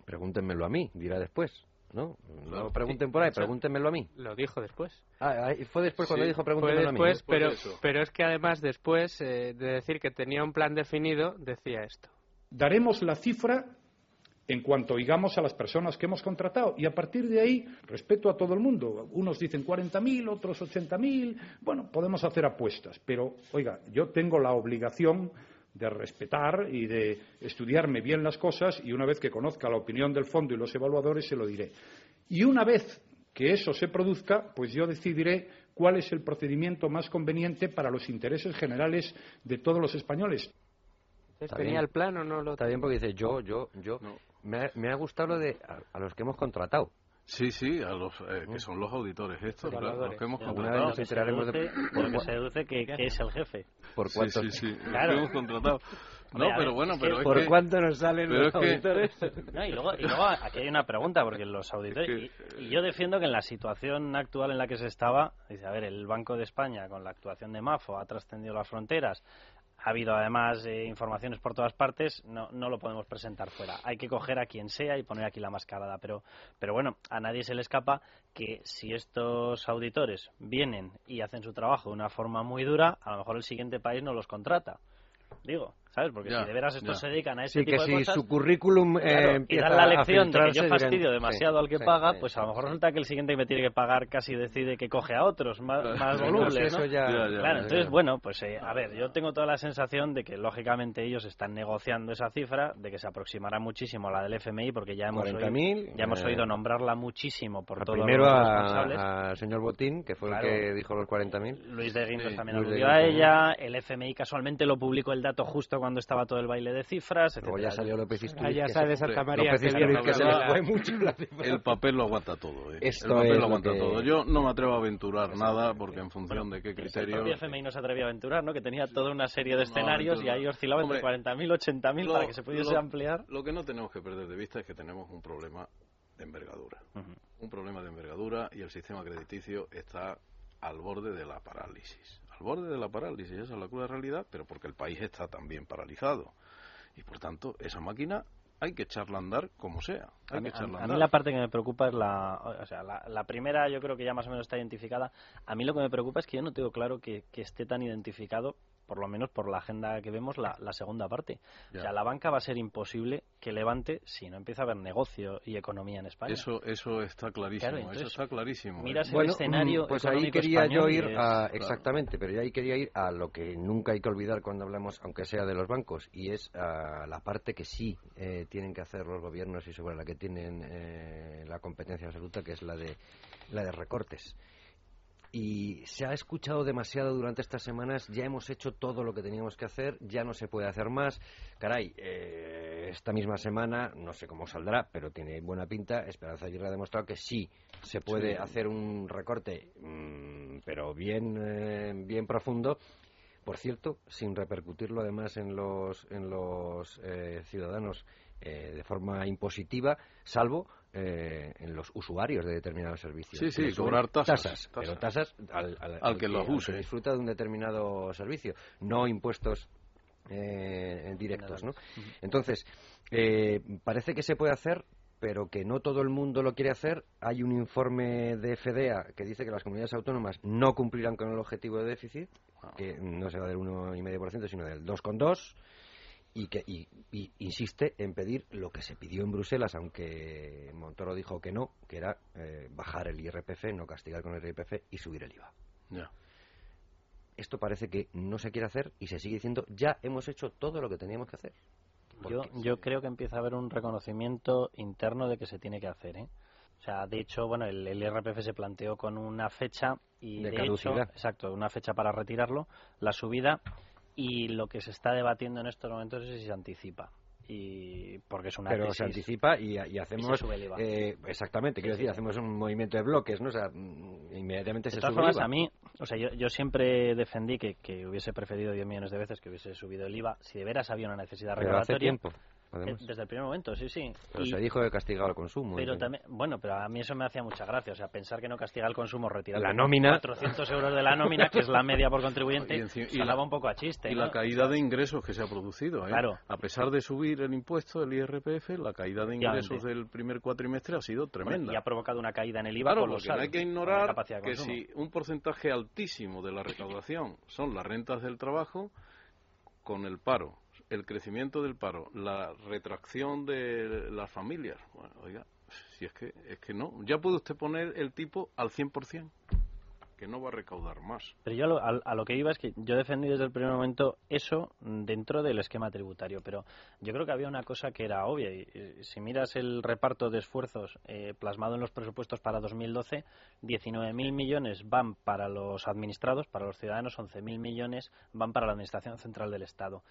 Pregúntenmelo a mí, dirá después. ¿No? No Claro. pregunten por ahí, pregúntenmelo a mí. Lo dijo después. Ah, ah, fue después cuando Sí, dijo pregúntenmelo a mí. después, Después de pero, pero es que además después eh, de decir que tenía un plan definido, decía esto. Daremos la cifra en cuanto oigamos a las personas que hemos contratado y a partir de ahí respeto a todo el mundo. Unos dicen 40.000, otros 80.000. Bueno, podemos hacer apuestas, pero oiga, yo tengo la obligación de respetar y de estudiarme bien las cosas y una vez que conozca la opinión del fondo y los evaluadores se lo diré. Y una vez que eso se produzca, pues yo decidiré cuál es el procedimiento más conveniente para los intereses generales de todos los españoles. ¿Tenía el plan o no lo Está bien porque dice yo, yo, yo. No. Me, ha, me ha gustado lo de a, a los que hemos contratado. Sí, sí, a los eh, que son los auditores estos, claro, los que hemos contratado. vez nos enteraremos de deduce- por, lo que cua- se deduce que, que es el jefe. por cuánto, sí, sí, los Claro. hemos contratado. No, pero bueno, es que pero es por que... cuánto nos salen pero los que- auditores. No, y, luego, y luego aquí hay una pregunta, porque los auditores. Y, y yo defiendo que en la situación actual en la que se estaba, dice, a ver, el Banco de España con la actuación de MAFO ha trascendido las fronteras, ha habido además eh, informaciones por todas partes, no, no lo podemos presentar fuera. Hay que coger a quien sea y poner aquí la mascarada. Pero, pero bueno, a nadie se le escapa que si estos auditores vienen y hacen su trabajo de una forma muy dura, a lo mejor el siguiente país no los contrata. Digo, ¿sabes? Porque Ya, si de veras estos ya. se dedican a ese Sí, que tipo de si cosas... su currículum eh, Claro, y dan la a lección de que yo fastidio sí, demasiado al que sí, paga, sí, pues a lo mejor sí. resulta que el siguiente que me tiene que pagar casi decide que coge a otros más, más Claro, volubles, eso ¿no? ya- Ya, ya, Claro, ya, entonces, ya. bueno, pues eh, a ver, yo tengo toda la sensación de que lógicamente ellos están negociando esa cifra, de que se aproximará muchísimo a la del FMI, porque ya hemos, oído, 40.000, ya hemos eh, oído nombrarla muchísimo por todos primero los responsables. al señor Botín, que fue Claro. el que dijo los 40.000. Luis de Guindos Sí, también aludió a ella, el FMI casualmente lo publicó el dato justo cuando estaba todo el baile de cifras, Luego etcétera. ya salió López se- Santa María López que se le fue mucho la cifra. El papel lo aguanta todo, ¿eh? Esto el papel es lo aguanta que- todo. Yo no me atrevo a aventurar nada porque en función de qué El criterio... propio FMI no se atrevía a aventurar, ¿no? Que tenía toda una serie de escenarios y ahí oscilaba entre Hombre, 40.000 80.000 lo- para que se pudiese lo- ampliar. Lo que no tenemos que perder de vista es que tenemos un problema de envergadura. Un problema de envergadura y el sistema crediticio está al borde de la parálisis. Al borde de la parálisis, esa es la cruda realidad, pero porque el país está también paralizado. Y por tanto, esa máquina hay que echarla a andar como sea. Hay A mí, que echarla a- andar. mí la parte que me preocupa es la, o sea, la, la primera yo creo que ya más o menos está identificada. A mí lo que me preocupa es que yo no tengo claro que, que esté tan identificado, por lo menos por la agenda que vemos, la, la segunda parte. Ya. O sea, la banca va a ser imposible que levante si no empieza a haber negocio y economía en España. Eso, eso está clarísimo. Claro, entonces, eso está clarísimo. ¿eh? miras el Bueno, escenario mm, pues ahí quería yo ir es- a, exactamente, pero ahí quería ir a lo que nunca hay que olvidar cuando hablamos, aunque sea de los bancos, y es a la parte que sí eh, tienen que hacer los gobiernos y sobre la que tienen eh, la competencia absoluta, que es la de la de recortes. Y se ha escuchado demasiado durante estas semanas, ya hemos hecho todo lo que teníamos que hacer, ya no se puede hacer más. Caray, eh, esta misma semana, no sé cómo saldrá, pero tiene buena pinta. Esperanza Aguirre ha demostrado que sí se puede Sí. hacer un recorte, mm, pero bien, eh, bien profundo. Por cierto, sin repercutirlo además en los, en los eh, ciudadanos eh, de forma impositiva, salvo eh, en los usuarios de determinados servicios. Sí, sí, cobrar tasas, tasas, pero tasas. tasas al, al- Al que los al use. disfruta de un determinado servicio, no impuestos eh, directos, ¿no? Entonces, eh, parece que se puede hacer, pero que no todo el mundo lo quiere hacer. Hay un informe de FEDEA que dice que las comunidades autónomas no cumplirán con el objetivo de déficit, que no será del 1,5%, sino del 2,2%. Y que y, y insiste en pedir lo que se pidió en Bruselas, aunque Montoro dijo que no, que era eh, bajar el IRPF, no castigar con el IRPF y subir el IVA esto parece que no se quiere hacer y se sigue diciendo ya hemos hecho todo lo que teníamos que hacer. Yo, yo creo que empieza a haber un reconocimiento interno de que se tiene que hacer, ¿eh? O sea, de hecho, bueno, el, el IRPF se planteó con una fecha y De de, hecho, exacto, una fecha para retirarlo, la subida y lo que se está debatiendo en estos momentos es si se anticipa y porque es una Pero tesis se anticipa y, y hacemos sube el IVA. eh, exactamente, quiero Sí, decir, sí. hacemos un movimiento de bloques, ¿no? O sea, inmediatamente De se todas sube el formas, IVA. a mí, o sea, yo, yo siempre defendí que, que hubiese preferido 10 millones de veces que hubiese subido el IVA si de veras había una necesidad pero hace regulatoria. tiempo, Eh, además. Desde el primer momento, sí, sí. Pero Y- se dijo que castigaba el consumo. Pero también, bueno, pero a mí eso me hacía mucha gracia. O sea, pensar que no castiga el consumo retirando La nómina. 400 euros de la nómina, que es la media por contribuyente, Y encima- y sonaba la- un poco a chiste. Y ¿no? la caída de ingresos que se ha producido. ¿eh? Claro. A pesar de subir el impuesto del IRPF, la caída de ingresos del primer cuatrimestre ha sido Bueno, tremenda. y ha provocado una caída en el IVA Claro, porque colosal. no hay que con la ignorar capacidad de que si un porcentaje altísimo de la recaudación son las rentas del trabajo, con el paro, el crecimiento del paro, la retracción de las familias, bueno, oiga, si es que es que no, ya puede usted poner el tipo al 100%, que no va a recaudar más. Pero yo a lo, a- lo que iba es que yo defendí desde el primer momento eso dentro del esquema tributario, pero yo creo que había una cosa que era obvia. Y, y si miras el reparto de esfuerzos eh, plasmado en los presupuestos para 2012, 19.000 millones van para los administrados, para los ciudadanos, 11.000 millones van para la Administración Central del Estado.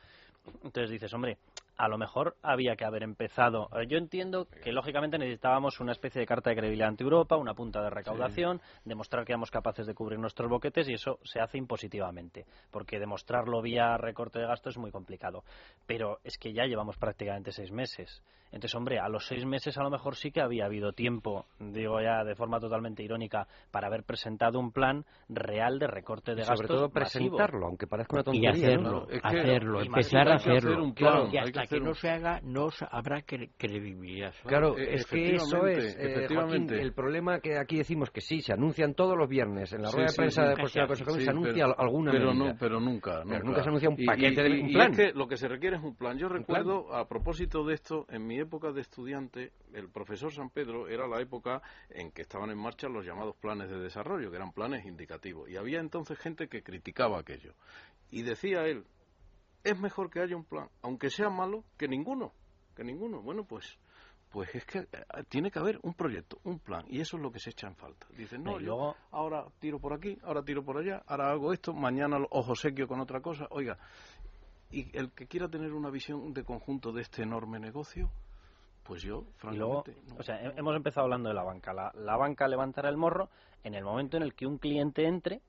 Entonces dices, hombre, a lo mejor había que haber empezado. Yo entiendo que lógicamente necesitábamos una especie de carta de credibilidad ante Europa, una punta de recaudación, demostrar que éramos capaces de cubrir nuestros boquetes y eso se hace impositivamente, porque demostrarlo vía recorte de gasto es muy complicado. Pero es que ya llevamos prácticamente seis meses. Entonces, hombre, a los seis meses a lo mejor sí que había habido tiempo, digo ya de forma totalmente irónica, para haber presentado un plan real de recorte de Y gastos. sobre todo masivo. presentarlo, aunque parezca una Y tontería. hacerlo, ¿no? Es que- hacerlo, y empezar a hacer hacerlo. plan, y que hasta que, hacer no un- se haga, no habrá cre- credibilidad. Claro, Eh, es que eso es, efectivamente, eh, Joaquín, el problema que aquí decimos que sí, se anuncian todos los viernes en la rueda sí, de prensa sí. de Sí, Consejo, se anuncia pero- alguna pero medida. no pero nunca Pero nunca se anuncia un Y- paquete y, de- y- un y plan. es que lo que se requiere es un plan yo recuerdo a propósito de esto en mi época de estudiante el profesor San Pedro era la época en que estaban en marcha los llamados planes de desarrollo que eran planes indicativos y había entonces gente que criticaba aquello y decía él es mejor que haya un plan aunque sea malo que ninguno que ninguno bueno pues pues es que eh, tiene que haber un proyecto, un plan, y eso es lo que se echa en falta. Dicen, no, yo ahora tiro por aquí, ahora tiro por allá, ahora hago esto, mañana lo- ojo sequio con otra cosa. Oiga, y el que quiera tener una visión de conjunto de este enorme negocio, pues yo, luego, francamente, no. o sea, he- hemos empezado hablando de la banca. La, la banca levantará el morro en el momento en el que un cliente entre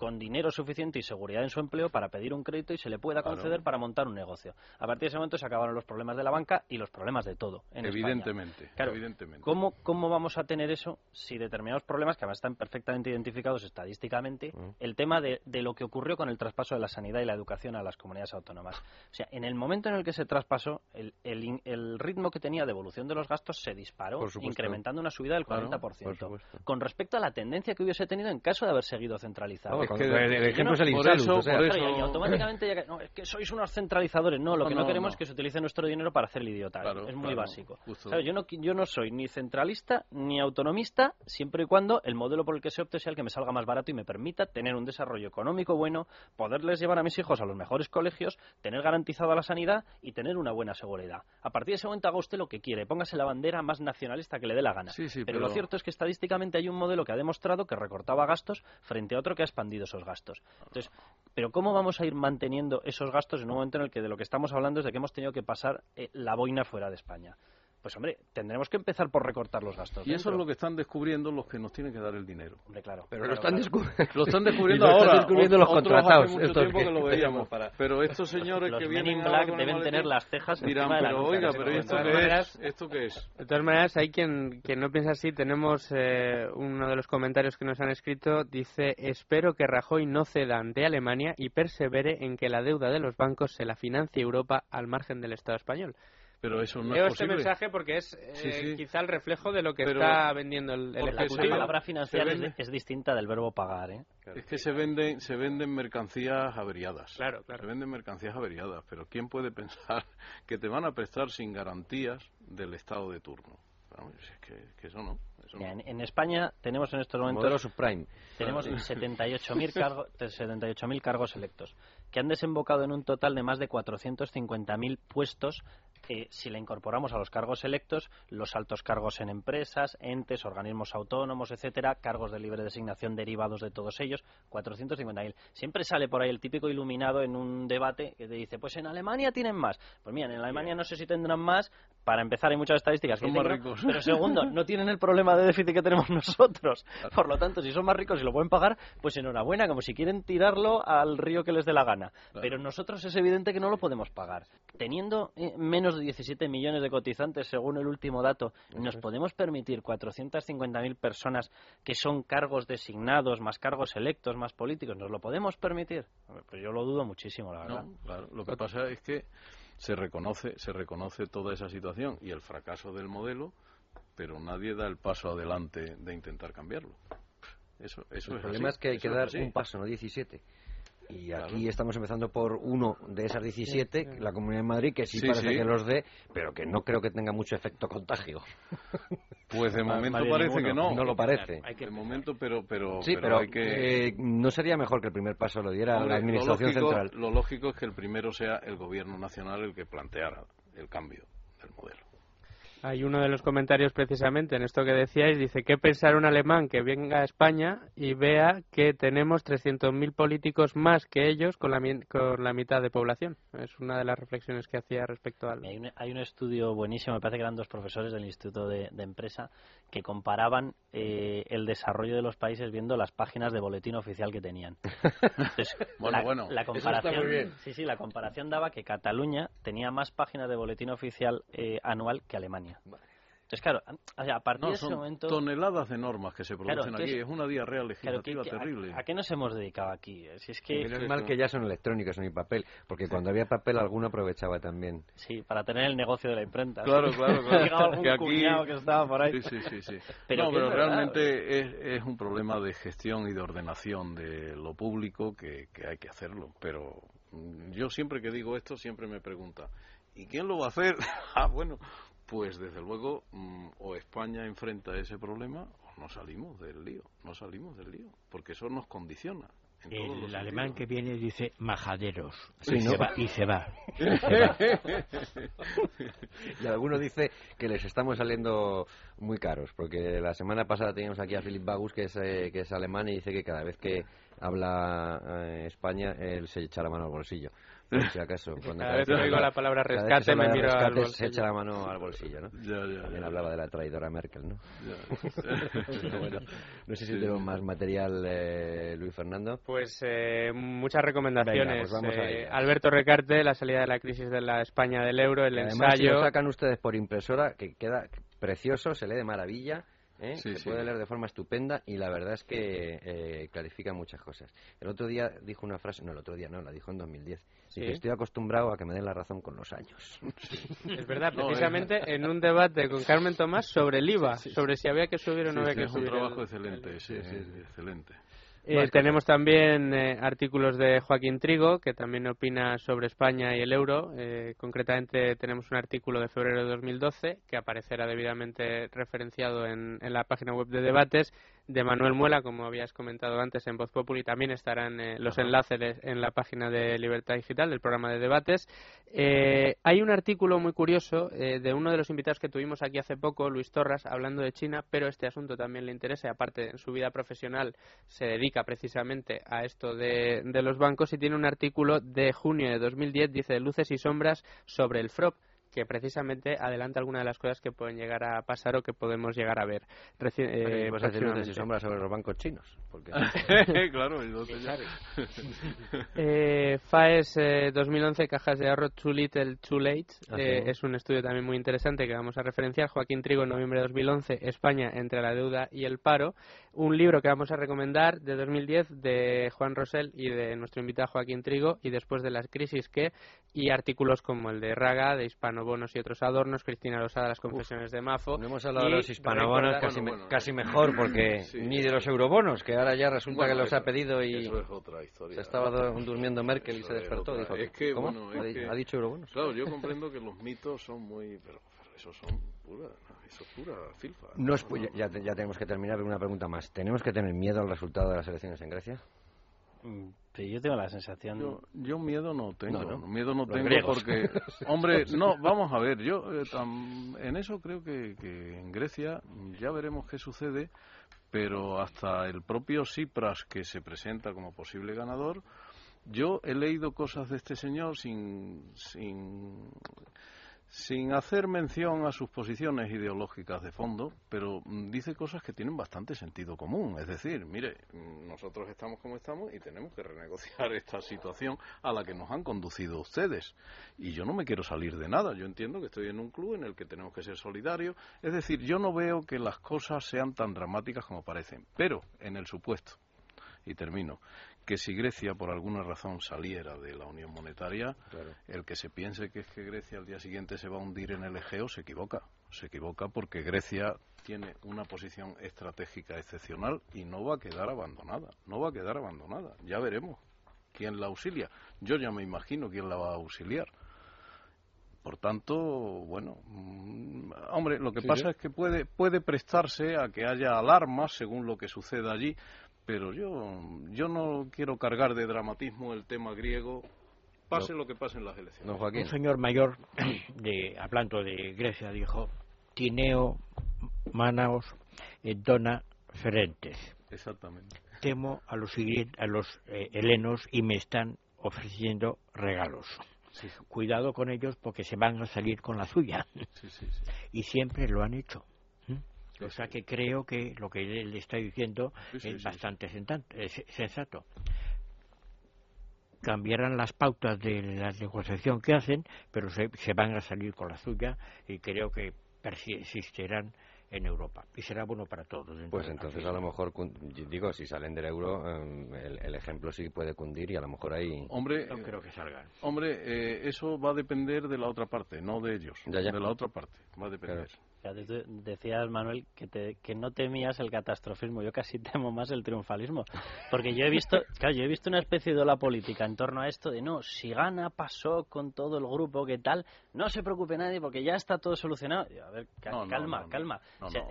con dinero suficiente y seguridad en su empleo para pedir un crédito y se le pueda Claro. conceder para montar un negocio. A partir de ese momento se acabaron los problemas de la banca y los problemas de todo. En España. evidentemente, Claro, evidentemente. ¿Cómo, ¿Cómo vamos a tener eso si determinados problemas, que además están perfectamente identificados estadísticamente, Mm. el tema de, de lo que ocurrió con el traspaso de la sanidad y la educación a las comunidades autónomas? O sea, en el momento en el que se traspasó, el, el in- el ritmo que tenía de evolución de los gastos se disparó, Por incrementando una subida del Claro, 40%. por supuesto. con respecto a la tendencia que hubiese tenido en caso de haber seguido centralizado. Es que- el, ejemplo no- es el Insalud, eso- o sea, por Claro, y- eso- y automáticamente ya que, no, es que sois unos centralizadores. No, lo No, que no, no, queremos no. es que se utilice nuestro dinero para hacer el idiota. Claro, es muy claro, básico. Yo, no, yo no soy ni centralista ni autonomista, siempre y cuando el modelo por el que se opte sea el que me salga más barato y me permita tener un desarrollo económico bueno, poderles llevar a mis hijos a los mejores colegios, tener garantizada la sanidad y tener una buena seguridad. A partir de ese momento haga usted lo que quiere, póngase la bandera más nacionalista que le dé la gana. Sí, sí, pero, lo cierto es que estadísticamente hay un modelo que ha demostrado que recortaba gastos frente a otro que ha expandido esos gastos. Entonces, pero ¿cómo vamos a ir manteniendo esos gastos en un momento en el que de lo que estamos hablando es de que hemos tenido que pasar eh, la boina fuera de España? Pues hombre, tendremos que empezar por recortar los gastos. Y eso es lo que están descubriendo los que nos tienen que dar el dinero. Hombre, claro. pero lo están descubriendo. Lo están descubriendo lo están ahora. descubriendo los otros contratados, Hace mucho estos tiempo que que lo veíamos. para- Pero estos señores Los que vienen in ahora Black deben tener las cejas dirán, encima de la oiga, se pero ¿esto qué todas es? maneras- ¿Esto qué es? De todas maneras, hay quien, quien no piensa así. Tenemos eh, uno de los comentarios que nos han escrito. Dice, espero que Rajoy no ceda ante Alemania y persevere en que la deuda de los bancos se la financie Europa al margen del Estado español. Pero eso no Leo es este posible. mensaje porque es eh, Sí, sí. quizá el reflejo de lo que Pero- está vendiendo el, el porque La se- Ejecutivo. palabra financiar se es, vende- es distinta del verbo pagar, ¿eh? Es que se venden, se venden mercancías averiadas. Claro, Se claro. venden mercancías averiadas, pero ¿quién puede pensar que te van a prestar sin garantías del estado de turno? Vamos, es que, que eso no. Eso Mira, no. en, en España tenemos en estos momentos Modelo subprime. tenemos 78.000 cargo- 78.000 cargos electos, que han desembocado en un total de más de 450.000 puestos que si le incorporamos a los cargos electos, los altos cargos en empresas, entes, organismos autónomos, etcétera, cargos de libre designación derivados de todos ellos, 450.000. Siempre sale por ahí el típico iluminado en un debate que te dice, pues en Alemania tienen más. Pues mira, en Alemania no sé si tendrán más. Para empezar, hay muchas estadísticas que Son más que no, ricos. pero segundo, no tienen el problema de déficit que tenemos nosotros. Por lo tanto, si son más ricos y lo pueden pagar, pues enhorabuena, como si quieren tirarlo al río que les dé la gana. Pero nosotros es evidente que no lo podemos pagar. Teniendo eh, menos de 17 millones de cotizantes, según el último dato, ¿nos podemos permitir 450.000 personas que son cargos designados, más cargos electos, más políticos? ¿Nos lo podemos permitir? Pues yo lo dudo muchísimo, la verdad. No, claro. Lo que pasa es que se reconoce, se reconoce toda esa situación y el fracaso del modelo, pero nadie da el paso adelante de intentar cambiarlo. Eso, eso El es problema así, es que hay que dar así. un paso, no 17. Y Claro. aquí estamos empezando por uno de esas 17, la Comunidad de Madrid, que sí, Sí, parece sí. que los dé, pero que no creo que tenga mucho efecto contagio. Pues de momento parece ninguno. que no. No lo parece. Hay que De momento, pero, pero, Sí, pero, hay que... eh, no sería mejor que el primer paso lo diera Hombre, la Administración lo lógico, Central. Lo lógico es que el primero sea el gobierno nacional el que planteara el cambio del modelo. Hay uno de los comentarios precisamente en esto que decíais, dice, ¿qué pensar un alemán que venga a España y vea que tenemos 300.000 políticos más que ellos con la, con la mitad de población? Es una de las reflexiones que hacía respecto al... Hay un, hay un estudio buenísimo, me parece que eran dos profesores del Instituto de, Empresa, que comparaban eh, el desarrollo de los países viendo las páginas de boletín oficial que tenían. bueno, la, bueno, la comparación, Sí, sí, la comparación daba que Cataluña tenía más páginas de boletín oficial eh, anual que Alemania. Entonces, claro, a partir de ese momento... toneladas de normas que se producen aquí. Es una diarrea legislativa terrible. A, qué nos hemos dedicado aquí? Si es que... es mal que ya son electrónicos, no hay papel. Porque cuando había papel, alguno aprovechaba también. Sí, para tener el negocio de la imprenta. Claro, claro, claro. algún que aquí... que estaba por ahí. Sí, sí, sí. Pero, no, pero realmente es, es, un problema de gestión y de ordenación de lo público que, que hay que hacerlo. Pero yo siempre que digo esto, siempre me pregunta, ¿y quién lo va a hacer? ah, bueno pues desde luego mm, o España enfrenta ese problema o no salimos del lío, no salimos del lío, porque eso nos condiciona. El alemán que viene dice majaderos y, se va, y se va. y alguno dice que les estamos saliendo muy caros, porque la semana pasada teníamos aquí a Philip Bagus, que es, eh, que es alemán, y dice que cada vez que habla eh, España, él se echa la mano al bolsillo si acaso. Cuando cada, vez que oigo la palabra rescate me miro al bolsillo. Se echa la mano al bolsillo, ¿no? También hablaba de la traidora Merkel, ¿no? bueno, no sé si tenemos más material, eh, Luis Fernando. Pues eh, muchas recomendaciones. Pues eh, Alberto Recarte, la salida de la crisis de la España del euro, el ensayo. Si lo sacan ustedes por impresora, que queda precioso, se lee de maravilla. ¿Eh? se puede leer de forma estupenda y la verdad es que eh, clarifica muchas cosas. El otro día dijo una frase, no, el otro día no, la dijo en 2010. Dice, estoy acostumbrado a que me den la razón con los años. Es verdad, precisamente en un debate con Carmen Tomás sobre el IVA, sobre si había que subir o no había que subir. Es un trabajo excelente, sí, sí, excelente. Eh, tenemos también eh, artículos de Joaquín Trigo, que también opina sobre España y el euro. Eh, concretamente tenemos un artículo de febrero de 2012 que aparecerá debidamente referenciado en, en la página web de debates de Manuel Muela, como habías comentado antes en Voz Populi, también estarán eh, los enlaces en la página de Libertad Digital del programa de debates. Eh, hay un artículo muy curioso eh, de uno de los invitados que tuvimos aquí hace poco, Luis Torras, hablando de China, pero este asunto también le interesa, aparte en su vida profesional se dedica precisamente a esto de, de los bancos y tiene un artículo de junio de 2010, dice Luces y Sombras sobre el FROP que precisamente adelanta algunas de las cosas que pueden llegar a pasar o que podemos llegar a ver. Reci eh, vas a decir y sombras sobre los bancos chinos. Porque... claro, eh, FAES 2011, cajas de ahorro Too Little, Too Late. Ah, eh, es un estudio también muy interesante que vamos a referenciar. Joaquín Trigo, en noviembre de 2011, España entre la deuda y el paro. Un libro que vamos a recomendar de 2010 de Juan Rosell y de nuestro invitado Joaquín Trigo y después de las crisis que y artículos como el de Raga, de Hispanobonos y otros adornos, Cristina Losada, las confesiones de Mafo. No hemos hablado de los hispanobonos casi, casi mejor, porque ni de los eurobonos, que ahora ya resulta que los ha pedido y se estaba durmiendo Merkel y se despertó. Dijo, ¿Cómo? ¿Ha dicho eurobonos? Claro, yo comprendo que los mitos son muy... Pero, esos son pura, eso es pura filfa. No ya, ya tenemos que terminar, una pregunta más. ¿Tenemos que tener miedo al resultado de las elecciones en Grecia? Sí, yo tengo la sensación. Yo, miedo no tengo. Miedo no tengo porque. Hombre, no, vamos a ver. Yo eh, en eso creo que, que, en Grecia ya veremos qué sucede, pero hasta el propio Cipras, que se presenta como posible ganador, yo he leído cosas de este señor sin. sin sin hacer mención a sus posiciones ideológicas de fondo, pero mm, dice cosas que tienen bastante sentido común. Es decir, mire, mm, nosotros estamos como estamos y tenemos que renegociar esta situación a la que nos han conducido ustedes. Y yo no me quiero salir de nada. Yo entiendo que estoy en un club en el que tenemos que ser solidarios. Es decir, yo no veo que las cosas sean tan dramáticas como parecen. Pero, en el supuesto, y termino, que si Grecia por alguna razón saliera de la Unión Monetaria, el que se piense que es que Grecia al día siguiente se va a hundir en el Egeo se equivoca. Se equivoca porque Grecia tiene una posición estratégica excepcional y no va a quedar abandonada. No va a quedar abandonada. Ya veremos quién la auxilia. Yo ya me imagino quién la va a auxiliar. Por tanto, bueno, mm, hombre, lo que pasa es que puede, puede prestarse a que haya alarmas según lo que suceda allí, pero yo, yo no quiero cargar de dramatismo el tema griego, pase lo que pase en las elecciones. Un señor mayor, de, hablando de Grecia, dijo, Tineo, Manaos, Dona, Ferentes. Exactamente. Temo a los, a los eh, helenos y me están ofreciendo regalos. Cuidado con ellos porque se van a salir con la suya. y siempre lo han hecho. O sea que creo que lo que él está diciendo es bastante sensato. Cambiarán las pautas de la negociación que hacen, pero se, se van a salir con la suya y creo que persistirán en Europa y será bueno para todos. Pues entonces a lo mejor, digo, si salen del euro, em, el, ejemplo sí puede cundir y a lo mejor ahí... Hombre, no creo que salgan. Hombre, eh, eso va a depender de la otra parte, no de ellos, de la otra parte, va a depender. Decías, Manuel, que, que no temías el catastrofismo. Yo casi temo más el triunfalismo. Porque yo he visto, claro, yo he visto una especie de ola política en torno a esto de no, si gana, pasó con todo el grupo, ¿qué tal? No se preocupe nadie porque ya está todo solucionado. a ver, calma, calma.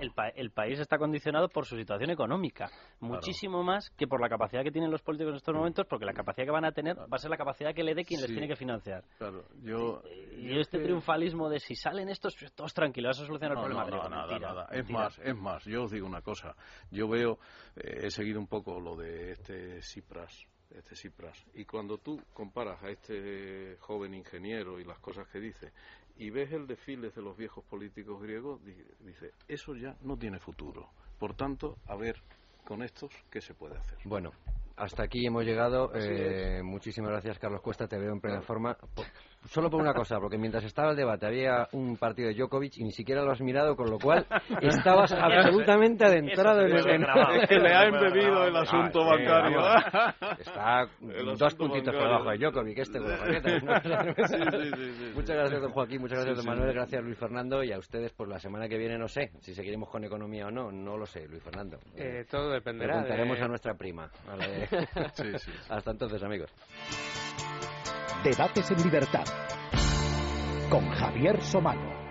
el, el, país está condicionado por su situación económica. Muchísimo más que por la capacidad que tienen los políticos en estos momentos, porque la capacidad que van a tener va a ser la capacidad que le dé quien les tiene que financiar. Claro, yo. Y, este triunfalismo de si salen estos, todos tranquilos, eso soluciona no, no, nada, nada. Es más, es más, yo os digo una cosa. Yo veo, eh, he seguido un poco lo de este Cipras, este Cipras, y cuando tú comparas a este joven ingeniero y las cosas que dice, y ves el desfile de los viejos políticos griegos, dice, eso ya no tiene futuro. Por tanto, a ver con estos qué se puede hacer. Bueno, hasta aquí hemos llegado. Eh, muchísimas gracias, Carlos Cuesta. Te veo en plena forma. Solo por una cosa, porque mientras estaba el debate había un partido de Djokovic y ni siquiera lo has mirado, con lo cual estabas absolutamente adentrado en el que le ha embebido el asunto ah, bancario. está dos puntitos por debajo de Djokovic, este con Muchas gracias, don Joaquín, muchas gracias, don Manuel, gracias, Luis Fernando, y a ustedes, por la semana que viene, no sé, si seguiremos con economía o no, no lo sé, Luis Fernando. Eh, todo dependerá. Preguntaremos a nuestra prima. Hasta entonces, amigos. Debates en libertad con Javier Somano.